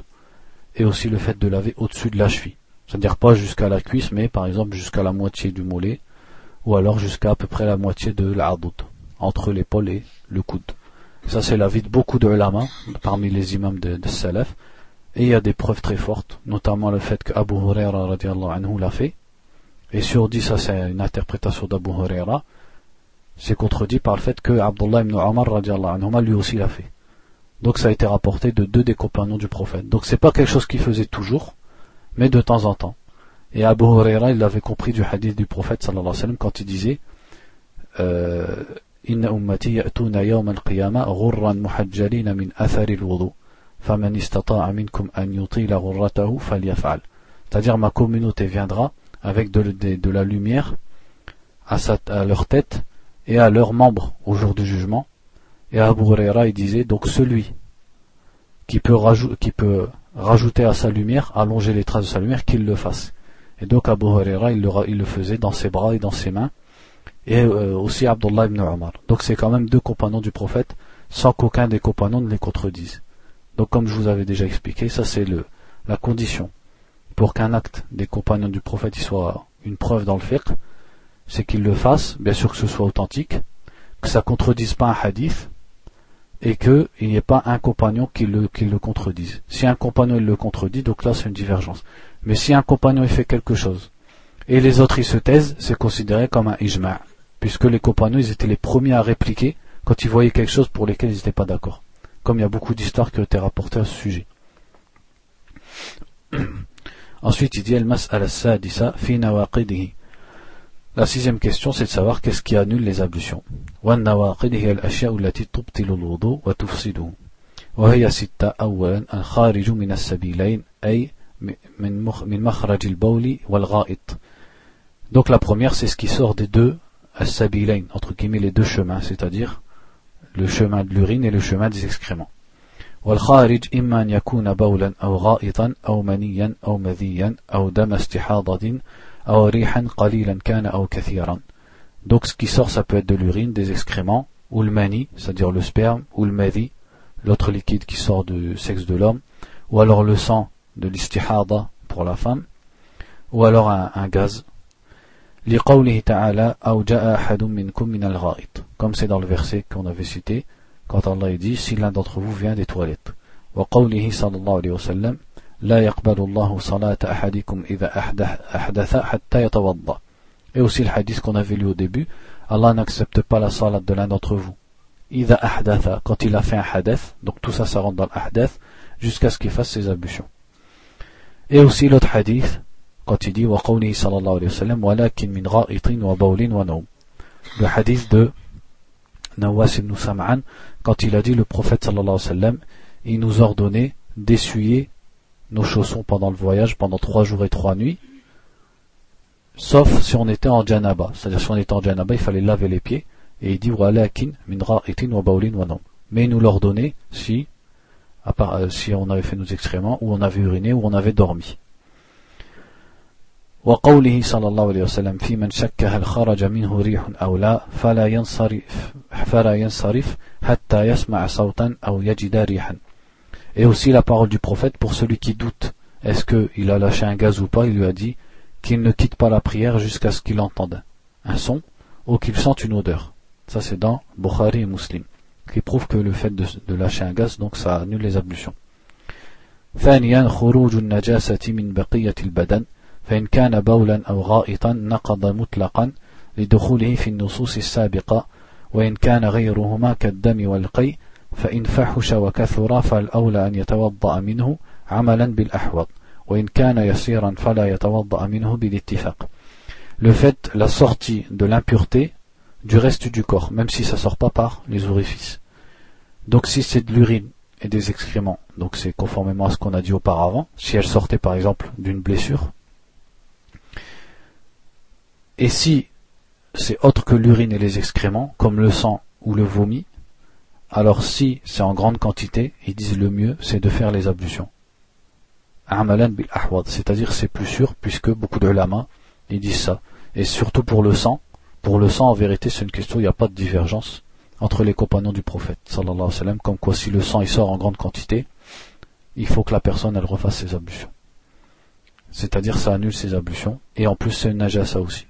Speaker 1: et aussi le fait de laver au-dessus de la cheville. C'est-à-dire pas jusqu'à la cuisse, mais par exemple jusqu'à la moitié du mollet, ou alors jusqu'à à peu près la moitié de l'adut, entre l'épaule et le coude. Ça c'est l'avis de beaucoup de ulama, parmi les imams de, de et il y a des preuves très fortes, notamment le fait que Abu Huraira anhu l'a fait, et sur dit ça c'est une interprétation d'Abu Huraira, c'est contredit par le fait que Abdullah ibn Omar lui aussi l'a fait. Donc ça a été rapporté de deux des compagnons du prophète. Donc c'est pas quelque chose qu'il faisait toujours, mais de temps en temps. Et Abu Huraira, il l'avait compris du hadith du prophète sallallahu alayhi wa sallam quand il disait euh, Inna ummati ya'tuna yawm al-qiyama ghurran muhajjalina min athari al-wudu faman istata'a minkum an yutila ghurratahu c'est-à-dire ma communauté viendra avec de la lumière à, sa, à, leur tête et à leurs membres au jour du jugement et Abu Huraira il disait donc celui qui peut, rajouter, à sa lumière, allonger les traces de sa lumière, qu'il le fasse. Et donc Abu Huraira, il le, faisait dans ses bras et dans ses mains, et euh, aussi Abdullah ibn Omar. Donc c'est quand même deux compagnons du prophète, sans qu'aucun des compagnons ne les contredise. Donc comme je vous avais déjà expliqué, ça c'est la condition pour qu'un acte des compagnons du prophète soit une preuve dans le fiqh, c'est qu'il le fasse, bien sûr que ce soit authentique, que ça contredise pas un hadith, et qu'il n'y ait pas un compagnon qui le, qui le contredise. Si un compagnon il le contredit, donc là c'est une divergence. Mais si un compagnon il fait quelque chose et les autres ils se taisent, c'est considéré comme un ijma', puisque les compagnons ils étaient les premiers à répliquer quand ils voyaient quelque chose pour lesquels ils n'étaient pas d'accord. Comme il y a beaucoup d'histoires qui ont été rapportées à ce sujet. Ensuite il dit al-mas al-sadisa fi nawaqidihi la sixième question, c'est de savoir qu'est-ce qui annule les ablutions. والنواقض هي الأشياء التي تبطل الوضوء وتفسده وهي ستة أولا الخارج من السبيلين أي من من مخرج البول والغائط Donc la première, c'est ce qui sort des deux as-sabilain, entre guillemets les deux chemins, c'est-à-dire le chemin de l'urine et le chemin des excréments. والخارج إما أن يكون بولا أو غائطا أو منيا أو مذيا أو دم استحاضة donc ce qui sort, ça peut être de l'urine, des excréments, ou le mani, c'est-à-dire le sperme, ou le madi, l'autre liquide qui sort du sexe de l'homme, ou alors le sang de l'istihada pour la femme, ou alors un, un gaz. comme c'est dans le verset qu'on avait cité quand Allah dit si l'un d'entre vous vient des toilettes لا يقبل الله صلاة أحدكم إذا أحدث حتى يتوضأ Et aussi le hadith qu'on avait lu au début, Allah n'accepte pas la salat de l'un d'entre vous. إذا أحدث, quand il a fait un hadith, donc tout ça, ça rentre dans le hadith, jusqu'à ce qu'il fasse ses ablutions. Et aussi l'autre hadith, quand il dit وقوله صلى الله عليه وسلم ولكن من غائط وبول ونوم. Le hadith de Nawas ibn Sam'an, quand il a dit le prophète sallallahu alayhi wa sallam, il nous ordonnait d'essuyer nos chaussons pendant le voyage, pendant trois jours et trois nuits, sauf si on était en janaba. C'est-à-dire si on était en janaba, il fallait laver les pieds, et il dit walakin min ra'itin wa baulin wa Mais il nous l'ordonnait si, à part, euh, si on avait fait nos excréments, ou on avait uriné, ou on avait dormi. وقوله صلى الله عليه وسلم في من شك هل خرج منه ريح أو لا فلا ينصرف, فلا ينصرف حتى يسمع صوتا أو يجد ريحا et aussi la parole du prophète pour celui qui doute. Est-ce qu'il a lâché un gaz ou pas Il lui a dit qu'il ne quitte pas la prière jusqu'à ce qu'il entende un son ou qu'il sente une odeur. Ça c'est dans Bukhari et Muslim, qui prouve que le fait de, de lâcher un gaz, donc ça annule les ablutions. ثانيا خروج النجاسة من بقية البدن فإن كان بولا أو غائطا نقض مطلقا لدخوله في النصوص السابقة وإن كان غيرهما كالدم والقي فإن فحش وكثر فالأولى أن يتوضأ منه عملا بالأحوط وإن كان يسيرا فلا يتوضأ منه بالاتفاق Le fait, la sortie de l'impureté du reste du corps, même si ça sort pas par les orifices. Donc si c'est de l'urine et des excréments, donc c'est conformément à ce qu'on a dit auparavant, si elle sortait par exemple d'une blessure, et si c'est autre que l'urine et les excréments, comme le sang ou le vomi, alors si c'est en grande quantité, ils disent le mieux, c'est de faire les ablutions. C'est-à-dire c'est plus sûr, puisque beaucoup de lama, ils disent ça. Et surtout pour le sang, pour le sang, en vérité, c'est une question, il n'y a pas de divergence entre les compagnons du prophète, sallallahu alayhi wa sallam, comme quoi si le sang il sort en grande quantité, il faut que la personne elle refasse ses ablutions. C'est-à-dire ça annule ses ablutions, et en plus c'est une ça aussi.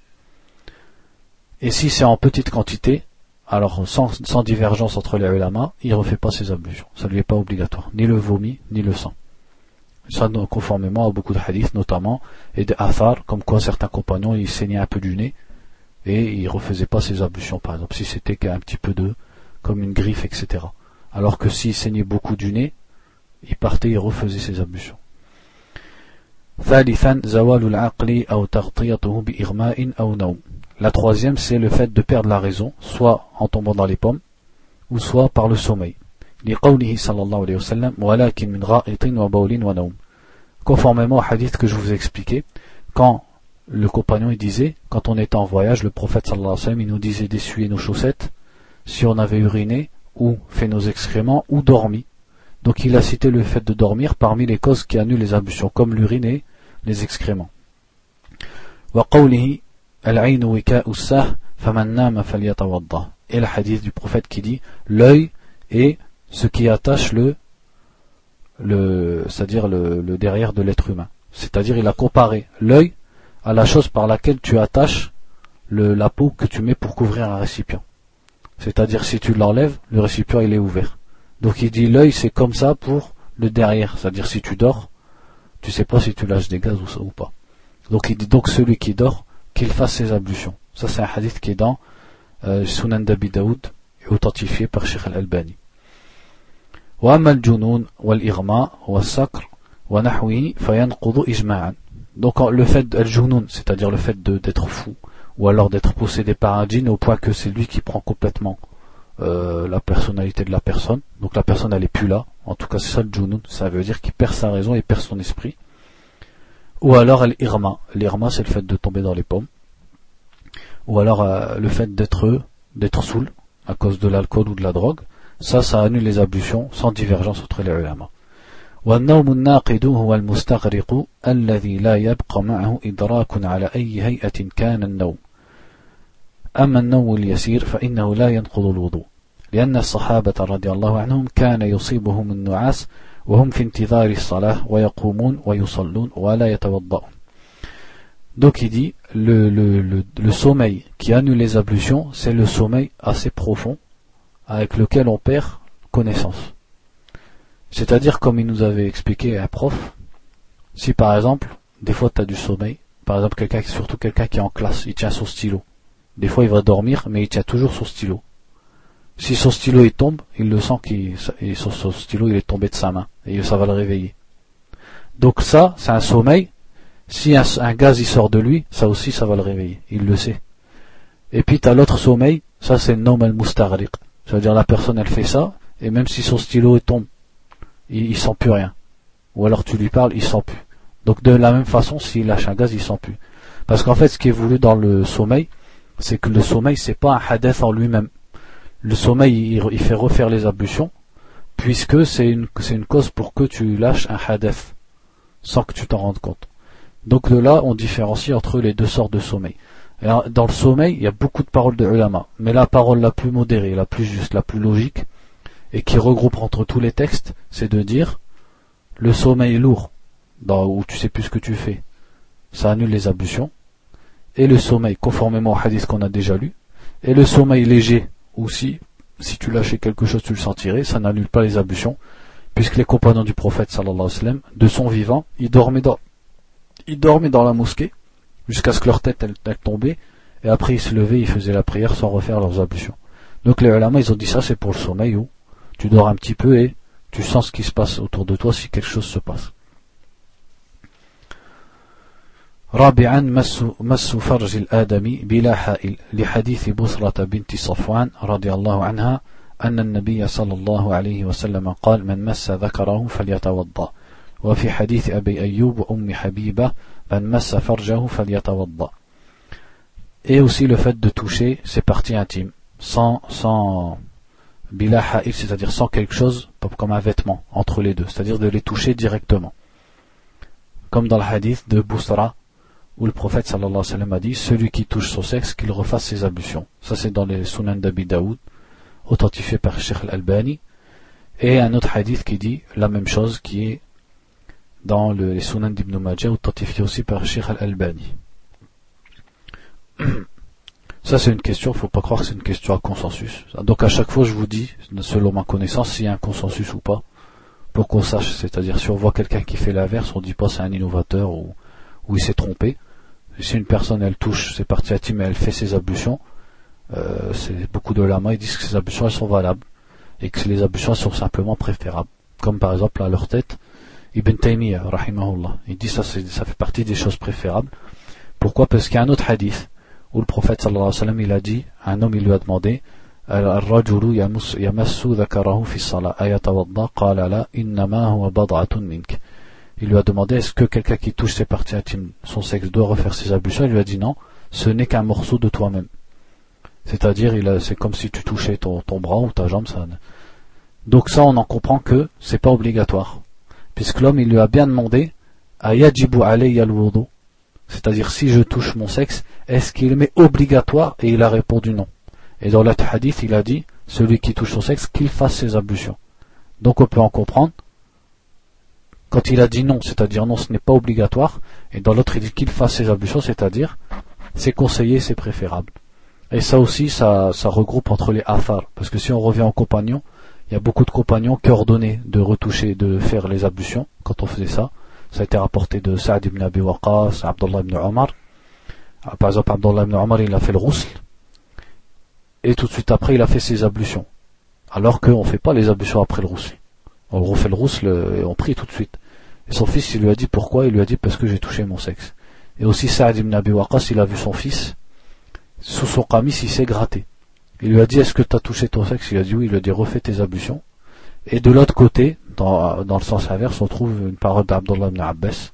Speaker 1: Et si c'est en petite quantité, alors sans, divergence entre les ulama, il ne refait pas ses ablutions. Ça ne lui est pas obligatoire, ni le vomi, ni le sang. Ça conformément à beaucoup de hadiths notamment, et de athar, comme quoi certains compagnons ils saignaient un peu du nez, et ils refaisaient pas ses ablutions, par exemple, si c'était qu'un petit peu de, comme une griffe, etc. Alors que s'il saignait beaucoup du nez, il partait et refaisait ses ablutions. La troisième, c'est le fait de perdre la raison, soit en tombant dans les pommes, ou soit par le sommeil. Conformément au hadith que je vous ai expliqué, quand le compagnon il disait, quand on était en voyage, le prophète sallallahu alayhi wa sallam, il nous disait d'essuyer nos chaussettes, si on avait uriné, ou fait nos excréments, ou dormi. Donc il a cité le fait de dormir parmi les causes qui annulent les ablutions, comme l'urine les excréments. Et le hadith du prophète qui dit l'œil est ce qui attache le, le c'est-à-dire le, le, derrière de l'être humain. C'est-à-dire il a comparé l'œil à la chose par laquelle tu attaches le, la peau que tu mets pour couvrir un récipient. C'est-à-dire si tu l'enlèves, le récipient il est ouvert. Donc il dit l'œil c'est comme ça pour le derrière. C'est-à-dire si tu dors, tu sais pas si tu lâches des gaz ou, ou pas. Donc il dit donc celui qui dort, qu'il fasse ses ablutions. Ça, c'est un hadith qui est dans euh, Sunan d'Abi Daoud et authentifié par Sheikh Al-Albani. Donc le fait al-junun, c'est-à-dire le fait d'être fou, ou alors d'être possédé par un djinn au point que c'est lui qui prend complètement euh, la personnalité de la personne. Donc la personne elle est plus là. En tout cas c'est ça le junun, ça veut dire qu'il perd sa raison et perd son esprit. Ou alors l'irma. L'irma, c'est le fait de tomber dans les pommes. Ou alors euh, le fait d'être d'être saoul à cause de l'alcool ou de la drogue. Ça, ça annule les ablutions sans divergence entre les ulama. والنوم الناقد هو المستغرق الذي لا يبقى معه إدراك على أي هيئة كان النوم أما النوم اليسير فإنه لا ينقض الوضوء لأن الصحابة رضي الله عنهم كان يصيبهم النعاس وهم في انتظار الصلاة ويقومون ويصلون ولا يتوضؤون Donc il dit, le, le, le, le sommeil qui annule les ablutions, c'est le sommeil assez profond avec lequel on perd connaissance. C'est-à-dire, comme il nous avait expliqué un prof, si par exemple, des fois tu as du sommeil, par exemple quelqu'un, surtout quelqu'un qui est en classe, il tient son stylo. Des fois il va dormir, mais il tient toujours son stylo. Si son stylo il tombe, il le sent qu'il, son, stylo il est tombé de sa main, et ça va le réveiller. Donc ça, c'est un sommeil. Si un, gaz il sort de lui, ça aussi ça va le réveiller. Il le sait. Et puis tu as l'autre sommeil, ça c'est nom al mustarriq. C'est-à-dire la personne elle fait ça, et même si son stylo tombe, il, il sent plus rien. Ou alors tu lui parles, il sent plus. Donc de la même façon, s'il lâche un gaz, il sent plus. Parce qu'en fait, ce qui est voulu dans le sommeil, c'est que le sommeil, c'est pas un hadith en lui-même. Le sommeil, il, fait refaire les ablutions, puisque c'est une, c'est une cause pour que tu lâches un hadith, sans que tu t'en rendes compte. Donc de là, on différencie entre les deux sortes de sommeil. dans le sommeil, il y a beaucoup de paroles de ulama, mais la parole la plus modérée, la plus juste, la plus logique, et qui regroupe entre tous les textes, c'est de dire le sommeil lourd, dans, où tu sais plus ce que tu fais, ça annule les ablutions, et le sommeil, conformément au hadith qu'on a déjà lu, et le sommeil léger aussi, si tu lâchais quelque chose, tu le sentirais, ça n'annule pas les ablutions, puisque les compagnons du prophète sallallahu alayhi wa sallam, de son vivant, ils dormaient dans, ils dormaient dans la mosquée, jusqu'à ce que leur tête elle, elle tombait, et après ils se levaient, ils faisaient la prière sans refaire leurs ablutions. Donc les ulama, ils ont dit ça, c'est pour le sommeil où tu dors un petit peu et tu sens ce qui se passe autour de toi si quelque chose se passe. رابعا مس, مس فرج الآدمي بلا حائل لحديث بصرة بنت صفوان رضي الله عنها أن النبي صلى الله عليه وسلم قال من مس ذكره فليتوضأ وفي حديث أبي أيوب وأم حبيبة من مس فرجه فليتوضأ Et aussi le fait de toucher ses parties intimes, sans, sans bila ha'il, c'est-à-dire sans quelque chose, comme un vêtement, entre les deux, c'est-à-dire de les toucher directement. Comme dans le hadith de Bousra, où le prophète sallallahu alayhi wa sallam a dit celui qui touche son sexe qu'il refasse ses ablutions. Ça c'est dans les sunan d'Abi Daoud authentifié par Sheikh al-Albani. Et un autre hadith qui dit la même chose qui est dans le, les sunan d'Ibn Majah authentifié aussi par Sheikh al-Albani. Ça c'est une question, il ne faut pas croire que c'est une question à consensus. Donc à chaque fois je vous dis, selon ma connaissance, s'il y a un consensus ou pas, pour qu'on sache, c'est-à-dire si on voit quelqu'un qui fait l'inverse, on dit pas c'est un innovateur ou il s'est trompé, si une personne elle touche ses parties intimes et elle fait ses ablutions, euh, c'est beaucoup de lamas ils disent que ces ablutions elles sont valables et que les ablutions sont simplement préférables. Comme par exemple à leur tête, Ibn Taymiyyah, rahimahullah, il dit ça, ça fait partie des choses préférables. Pourquoi Parce qu'il y a un autre hadith où le prophète sallallahu alayhi wa sallam il a dit, un homme il lui a demandé, الرجل يمس ذكره في الصلاة أيتوضأ قال لا إنما هو بضعة منك il lui a demandé est-ce que quelqu'un qui touche ses parties intimes, son sexe, doit refaire ses ablutions? Il lui a dit non, ce n'est qu'un morceau de toi-même. C'est-à-dire, c'est comme si tu touchais ton, bras ou ta jambe. Donc ça, on en comprend que c'est pas obligatoire. Puisque l'homme, il lui a bien demandé Ayajibu alayya al C'est-à-dire, si je touche mon sexe, est-ce qu'il m'est obligatoire? Et il a répondu non. Et dans l'autre hadith, il a dit celui qui touche son sexe, qu'il fasse ses ablutions. Donc on peut en comprendre quand il a dit non, c'est-à-dire non, ce n'est pas obligatoire, et dans l'autre il dit qu'il fasse ses ablutions, c'est-à-dire c'est conseillé, c'est préférable. Et ça aussi, ça, ça regroupe entre les afar, parce que si on revient aux compagnons, il y a beaucoup de compagnons qui ordonnaient de retoucher, de faire les ablutions quand on faisait ça. Ça a été rapporté de Saad ibn Abi Waqas, Abdullah ibn Omar. Ah, par exemple, Abdullah ibn Omar, il a fait le rousl, et tout de suite après, il a fait ses ablutions. Alors qu'on ne fait pas les ablutions après le rousl. On refait le rousl et on prie tout de suite. Et son fils, il lui a dit pourquoi? Il lui a dit parce que j'ai touché mon sexe. Et aussi Saad ibn Abi Waqas, il a vu son fils, sous son camis, il s'est gratté. Il lui a dit est-ce que tu as touché ton sexe? Il a dit oui, il lui a dit refais tes ablutions. Et de l'autre côté, dans, dans, le sens inverse, on trouve une parole d'Abdullah ibn Abbas,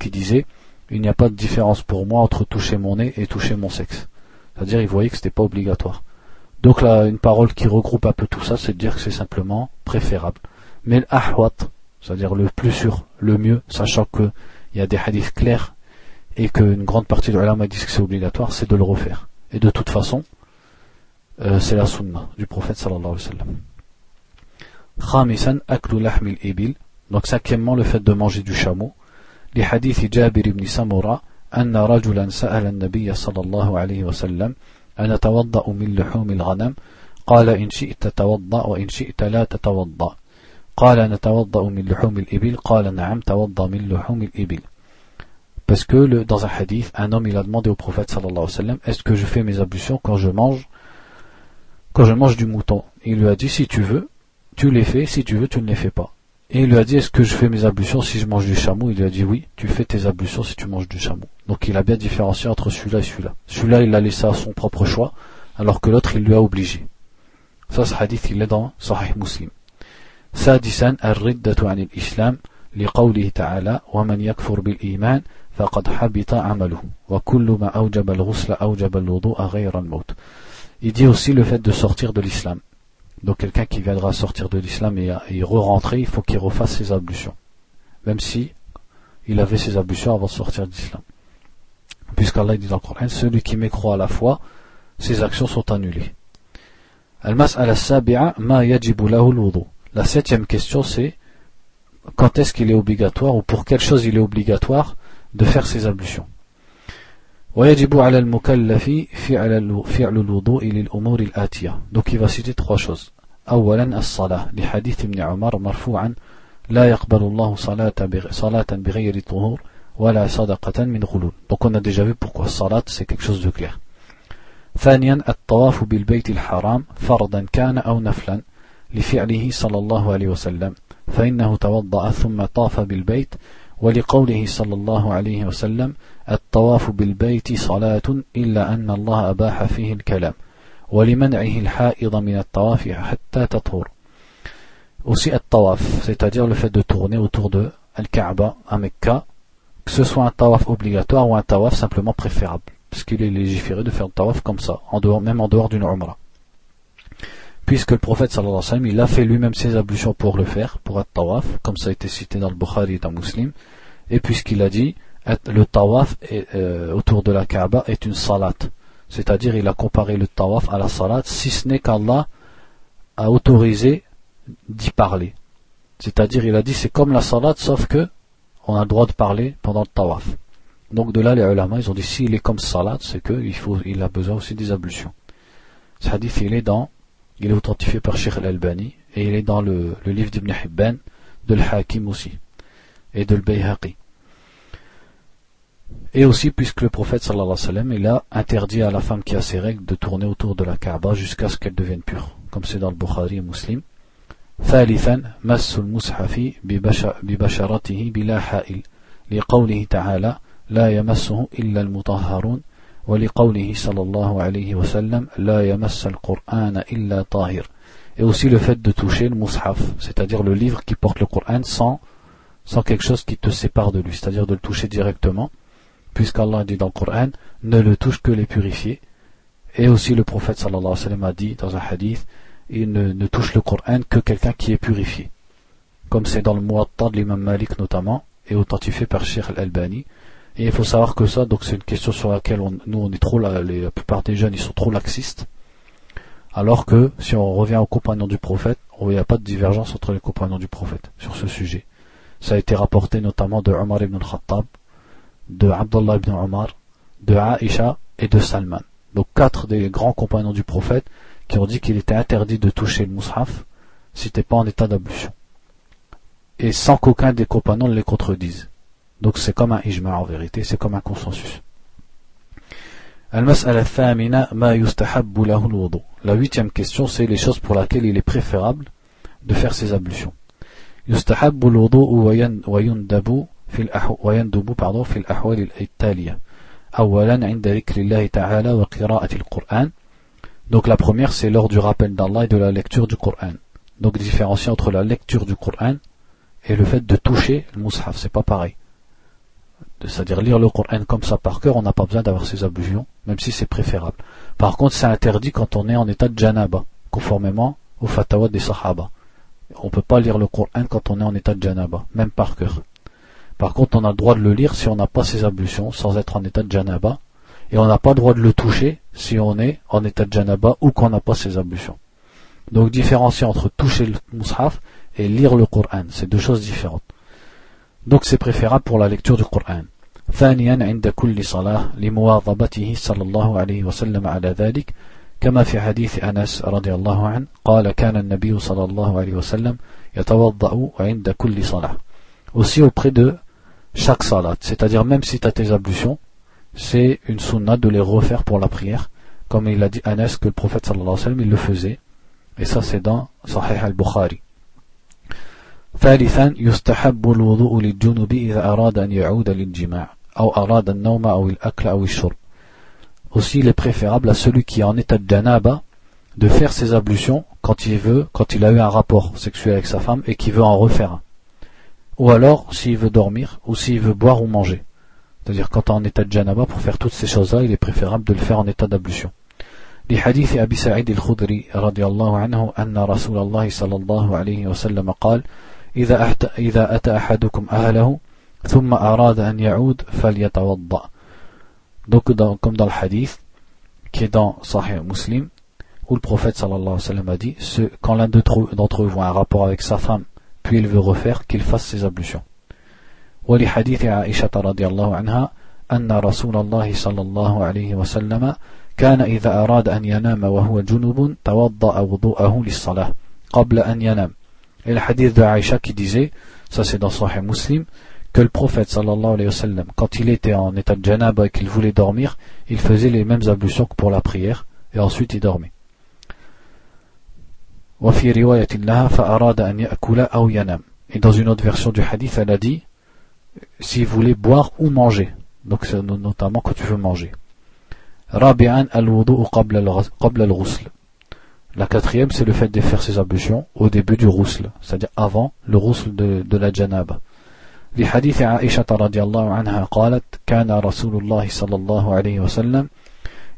Speaker 1: qui disait il n'y a pas de différence pour moi entre toucher mon nez et toucher mon sexe. C'est-à-dire, il voyait que c'était pas obligatoire. Donc là, une parole qui regroupe un peu tout ça, c'est de dire que c'est simplement préférable. Mais l'ahwat, c'est-à-dire le plus sûr, le mieux, sachant qu'il y a des hadiths clairs et qu'une grande partie de l'âme disent que c'est obligatoire, c'est de le refaire. Et de toute façon, euh, c'est la sunna du prophète sallallahu alayhi wa sallam. Donc cinquièmement, le fait de manger du chameau. Les hadiths Jabir ibn Samura, anna rajulan sa'ala an-nabiy sallallahu alayhi wa sallam أتوضأ من لحوم الغنم قال إن شئت توضأ وإن شئت لا تتوضأ قال نتوضأ من لحوم الإبل قال نعم توضأ من لحوم الإبل Parce que le, dans un hadith, un homme il a demandé au prophète sallallahu alayhi wa sallam Est-ce que je fais mes ablutions quand je mange quand je mange du mouton Il lui a dit Si tu veux, tu les fais, si tu veux, tu ne les fais pas. Et il lui a dit Est-ce que je fais mes ablutions si je mange du chameau Il lui a dit Oui, tu fais tes ablutions si tu manges du chameau. Donc il a bien différencié entre celui-là et celui-là. Celui-là, il l'a laissé à son propre choix, alors que l'autre, il lui a obligé. Ça, ce hadith, il est dans Sahih Muslim. سادسا الردة عن الإسلام لقوله تعالى ومن يكفر بالإيمان فقد حبط عمله وكل ما أوجب الغسل أوجب الوضوء غير الموت Il dit aussi le fait de sortir de l'islam. Donc quelqu'un qui viendra sortir de l'islam et, et re-rentrer, il faut qu'il refasse ses ablutions. Même si il avait ses ablutions avant de sortir de l'islam. Puisqu'Allah dit dans le Coran, celui qui mécroit à la foi, ses actions sont annulées. La septième question c'est quand est-ce qu'il est obligatoire ou pour quelle chose il est obligatoire de faire ses ablutions? ويجب على المكلف فعل فعل الوضوء للأمور الآتية. Donc il va. أولا الصلاة لحديث ابن عمر مرفوعا لا يقبل الله صلاة صلاة بغير طهور ولا صدقة من غلول. Donc on a déjà pourquoi salat c'est quelque chose de clair. ثانيا الطواف بالبيت الحرام فرضا كان أو نفلا لفعله صلى الله عليه وسلم فإنه توضأ ثم طاف بالبيت ولقوله صلى الله عليه وسلم الطواف بالبيت صلاة إلا أن الله أباح فيه الكلام ولمنعه الحائض من الطواف حتى تطهر aussi الطواف c'est-à-dire le fait de tourner autour de Al-Kaaba à Mecca que ce soit un tawaf obligatoire ou un tawaf simplement préférable parce qu'il est légiféré de faire un tawaf comme ça en dehors, même en dehors d'une umrah puisque le prophète sallallahu alayhi wa sallam, il a fait lui-même ses ablutions pour le faire, pour être tawaf, comme ça a été cité dans le Bukhari et dans Muslim, et puisqu'il a dit, le tawaf euh, autour de la Kaaba est une salat, c'est-à-dire il a comparé le tawaf à la salat, si ce n'est qu'Allah a autorisé d'y parler. C'est-à-dire il a dit c'est comme la salat, sauf que on a le droit de parler pendant le tawaf. Donc de là les ulama, ils ont dit s'il est comme salat, c'est qu'il faut, il a besoin aussi des ablutions. Ce hadith il est dans il est authentifié par Sheikh al-Albani et il est dans le, livre d'Ibn Hibban, de l'Hakim aussi, et de l'Bayhaqi. Et aussi puisque le prophète sallallahu alayhi wa sallam, il a interdit à la femme qui a ses règles de tourner autour de la Kaaba jusqu'à ce qu'elle devienne pure, comme c'est dans le Bukhari et Muslim. ثالثا مس المصحف ببشرته بلا حائل لقوله تعالى لا يمسه إلا المطهرون ولقوله صلى الله عليه وسلم لا يمس القرآن إلا طاهر et aussi le fait de toucher le mushaf c'est-à-dire le livre qui porte le Coran sans, sans quelque chose qui te sépare de lui c'est-à-dire de le toucher directement puisqu'Allah dit dans le Coran ne le touche que les purifiés et aussi le prophète sallallahu alayhi wa sallam a dit dans un hadith il ne, touche le Coran que quelqu'un qui est purifié comme c'est dans le Muwatta de l'imam Malik notamment et authentifié par Sheikh al-Albani et il faut savoir que ça, donc c'est une question sur laquelle nous on est trop, la, la plupart des jeunes ils sont trop laxistes. Alors que si on revient aux compagnons du prophète, il n'y a pas de divergence entre les compagnons du prophète sur ce sujet. Ça a été rapporté notamment de Omar ibn al-Khattab, de Abdullah ibn Omar, de Aisha et de Salman. Donc quatre des grands compagnons du prophète qui ont dit qu'il était interdit de toucher le mushaf si t'es pas en état d'ablution. Et sans qu'aucun des compagnons ne les contredise. Donc c'est comme un ijma en vérité, c'est comme un consensus. La huitième question, c'est les choses pour lesquelles il est préférable de faire ses ablutions. يستحب الوضوء ويندب في ويندب pardon في الأحوال التالية. أولا عند ذكر الله تعالى وقراءة القرآن. Donc la première, c'est lors du rappel d'Allah et de la lecture du Coran. Donc différencier entre la lecture du Coran et le fait de toucher le mushaf, c'est pas pareil c'est-à-dire lire le Coran comme ça par cœur, on n'a pas besoin d'avoir ses ablutions, même si c'est préférable. Par contre, c'est interdit quand on est en état de janaba, conformément au fatwa des sahaba. On ne peut pas lire le Coran quand on est en état de janaba, même par cœur. Par contre, on a le droit de le lire si on n'a pas ses ablutions, sans être en état de janaba, et on n'a pas le droit de le toucher si on est en état de janaba ou qu'on n'a pas ses ablutions.
Speaker 2: Donc différencier entre toucher le mushaf et lire le Coran, c'est deux choses différentes. Donc c'est préférable pour la lecture du Coran. ثانيا عند كل صلاة لمواظبته صلى الله عليه وسلم على ذلك كما في حديث أنس رضي الله عنه قال كان النبي صلى الله عليه وسلم يتوضأ عند كل صلاة aussi auprès de chaque salat c'est-à-dire même si tu as tes ablutions c'est une sunna de les refaire pour la prière comme il a dit Anas que le prophète sallallahu alayhi wa sallam il le faisait et ça c'est dans Sahih al-Bukhari ثالثا يستحب الوضوء للجنوب إذا أراد أن يعود للجماع أو أراد النوم أو الأكل أو الشرب Aussi, il est préférable à celui qui est en état de janaba de faire ses ablutions quand il veut, quand il a eu un rapport sexuel avec sa femme et qu'il veut en refaire un. Ou alors, s'il veut dormir, ou s'il veut boire ou manger. C'est-à-dire, quand on est en état de janaba, pour faire toutes ces choses-là, il est préférable de le faire en état d'ablution. لحديث أبي سعيد الخدري رضي الله عنه أن رسول الله صلى الله عليه وسلم قال إذا, إذا أتى أحدكم أهله ثم أراد أن يعود فليتوضأ donc dans, comme dans le hadith qui est dans Sahih Muslim où le prophète sallallahu alayhi wa sallam a dit ce, quand l'un d'entre eux voit un rapport avec sa femme puis il veut refaire qu'il fasse ses ablutions ولحديث عائشة رضي الله عنها أن رسول الله صلى الله عليه وسلم كان إذا أراد أن ينام وهو جنوب توضأ وضوءه للصلاة قبل أن ينام Et le hadith de Aïcha qui disait, ça c'est dans Sahih Muslim, que le prophète sallallahu alayhi wa sallam, quand il était en état de janaba et qu'il voulait dormir, il faisait les mêmes ablutions que pour la prière, et ensuite il dormait. Et dans une autre version du hadith, elle a dit, s'il voulait boire ou manger, donc c'est notamment quand tu veux manger. La quatrième, c'est le fait de faire ses ablutions au début du rousl, c'est-à-dire avant le rousl de, de la janaba. لحديث عائشة رضي الله عنها قالت كان رسول الله صلى الله عليه وسلم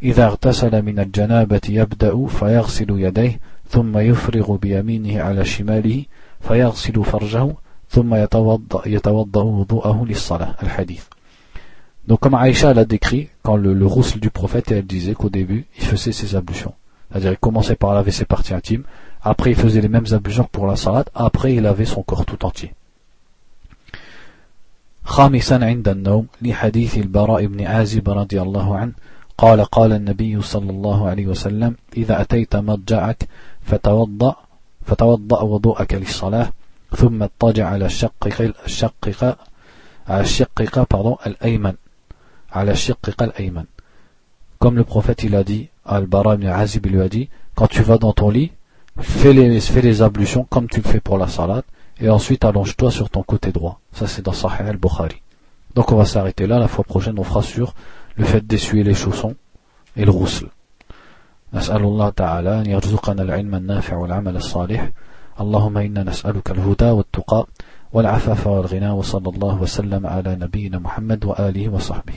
Speaker 2: إذا اغتسل من الجنابة يبدأ فيغسل يديه ثم يفرغ بيمينه على شماله فيغسل فرجه ثم يتوضأ, يتوضأ وضوءه للصلاة الحديث Donc comme Aïcha l'a décrit, quand le, le roussel du prophète, elle disait qu'au début, il faisait ses ablutions. C'est-à-dire il commençait par laver ses parties intimes, après il faisait les mêmes ablutions pour la salade, après il lavait son corps tout entier. خامسا عند النوم لحديث البراء بن عازب رضي الله عنه قال قال النبي صلى الله عليه وسلم إذا أتيت مضجعك فتوضأ فتوضأ وضوءك للصلاة ثم اضطجع على الشقق الشقق على الشقق pardon الأيمن على الشقق الأيمن comme le prophète il a dit Al-Bara ibn Azib lui a dit quand tu vas dans ton lit fais les, fais les ablutions comme tu le fais pour la salade et ensuite allonge-toi sur ton côté droit. Ça c'est dans Sahih al-Bukhari. Donc on va s'arrêter là, la fois prochaine on fera sur le fait d'essuyer les chaussons et le rousle. نسأل الله تعالى أن يرزقنا العلم النافع والعمل الصالح اللهم إنا نسألك الهدى والتقى والعفاف والغنى وصلى الله وسلم على نبينا محمد وآله وصحبه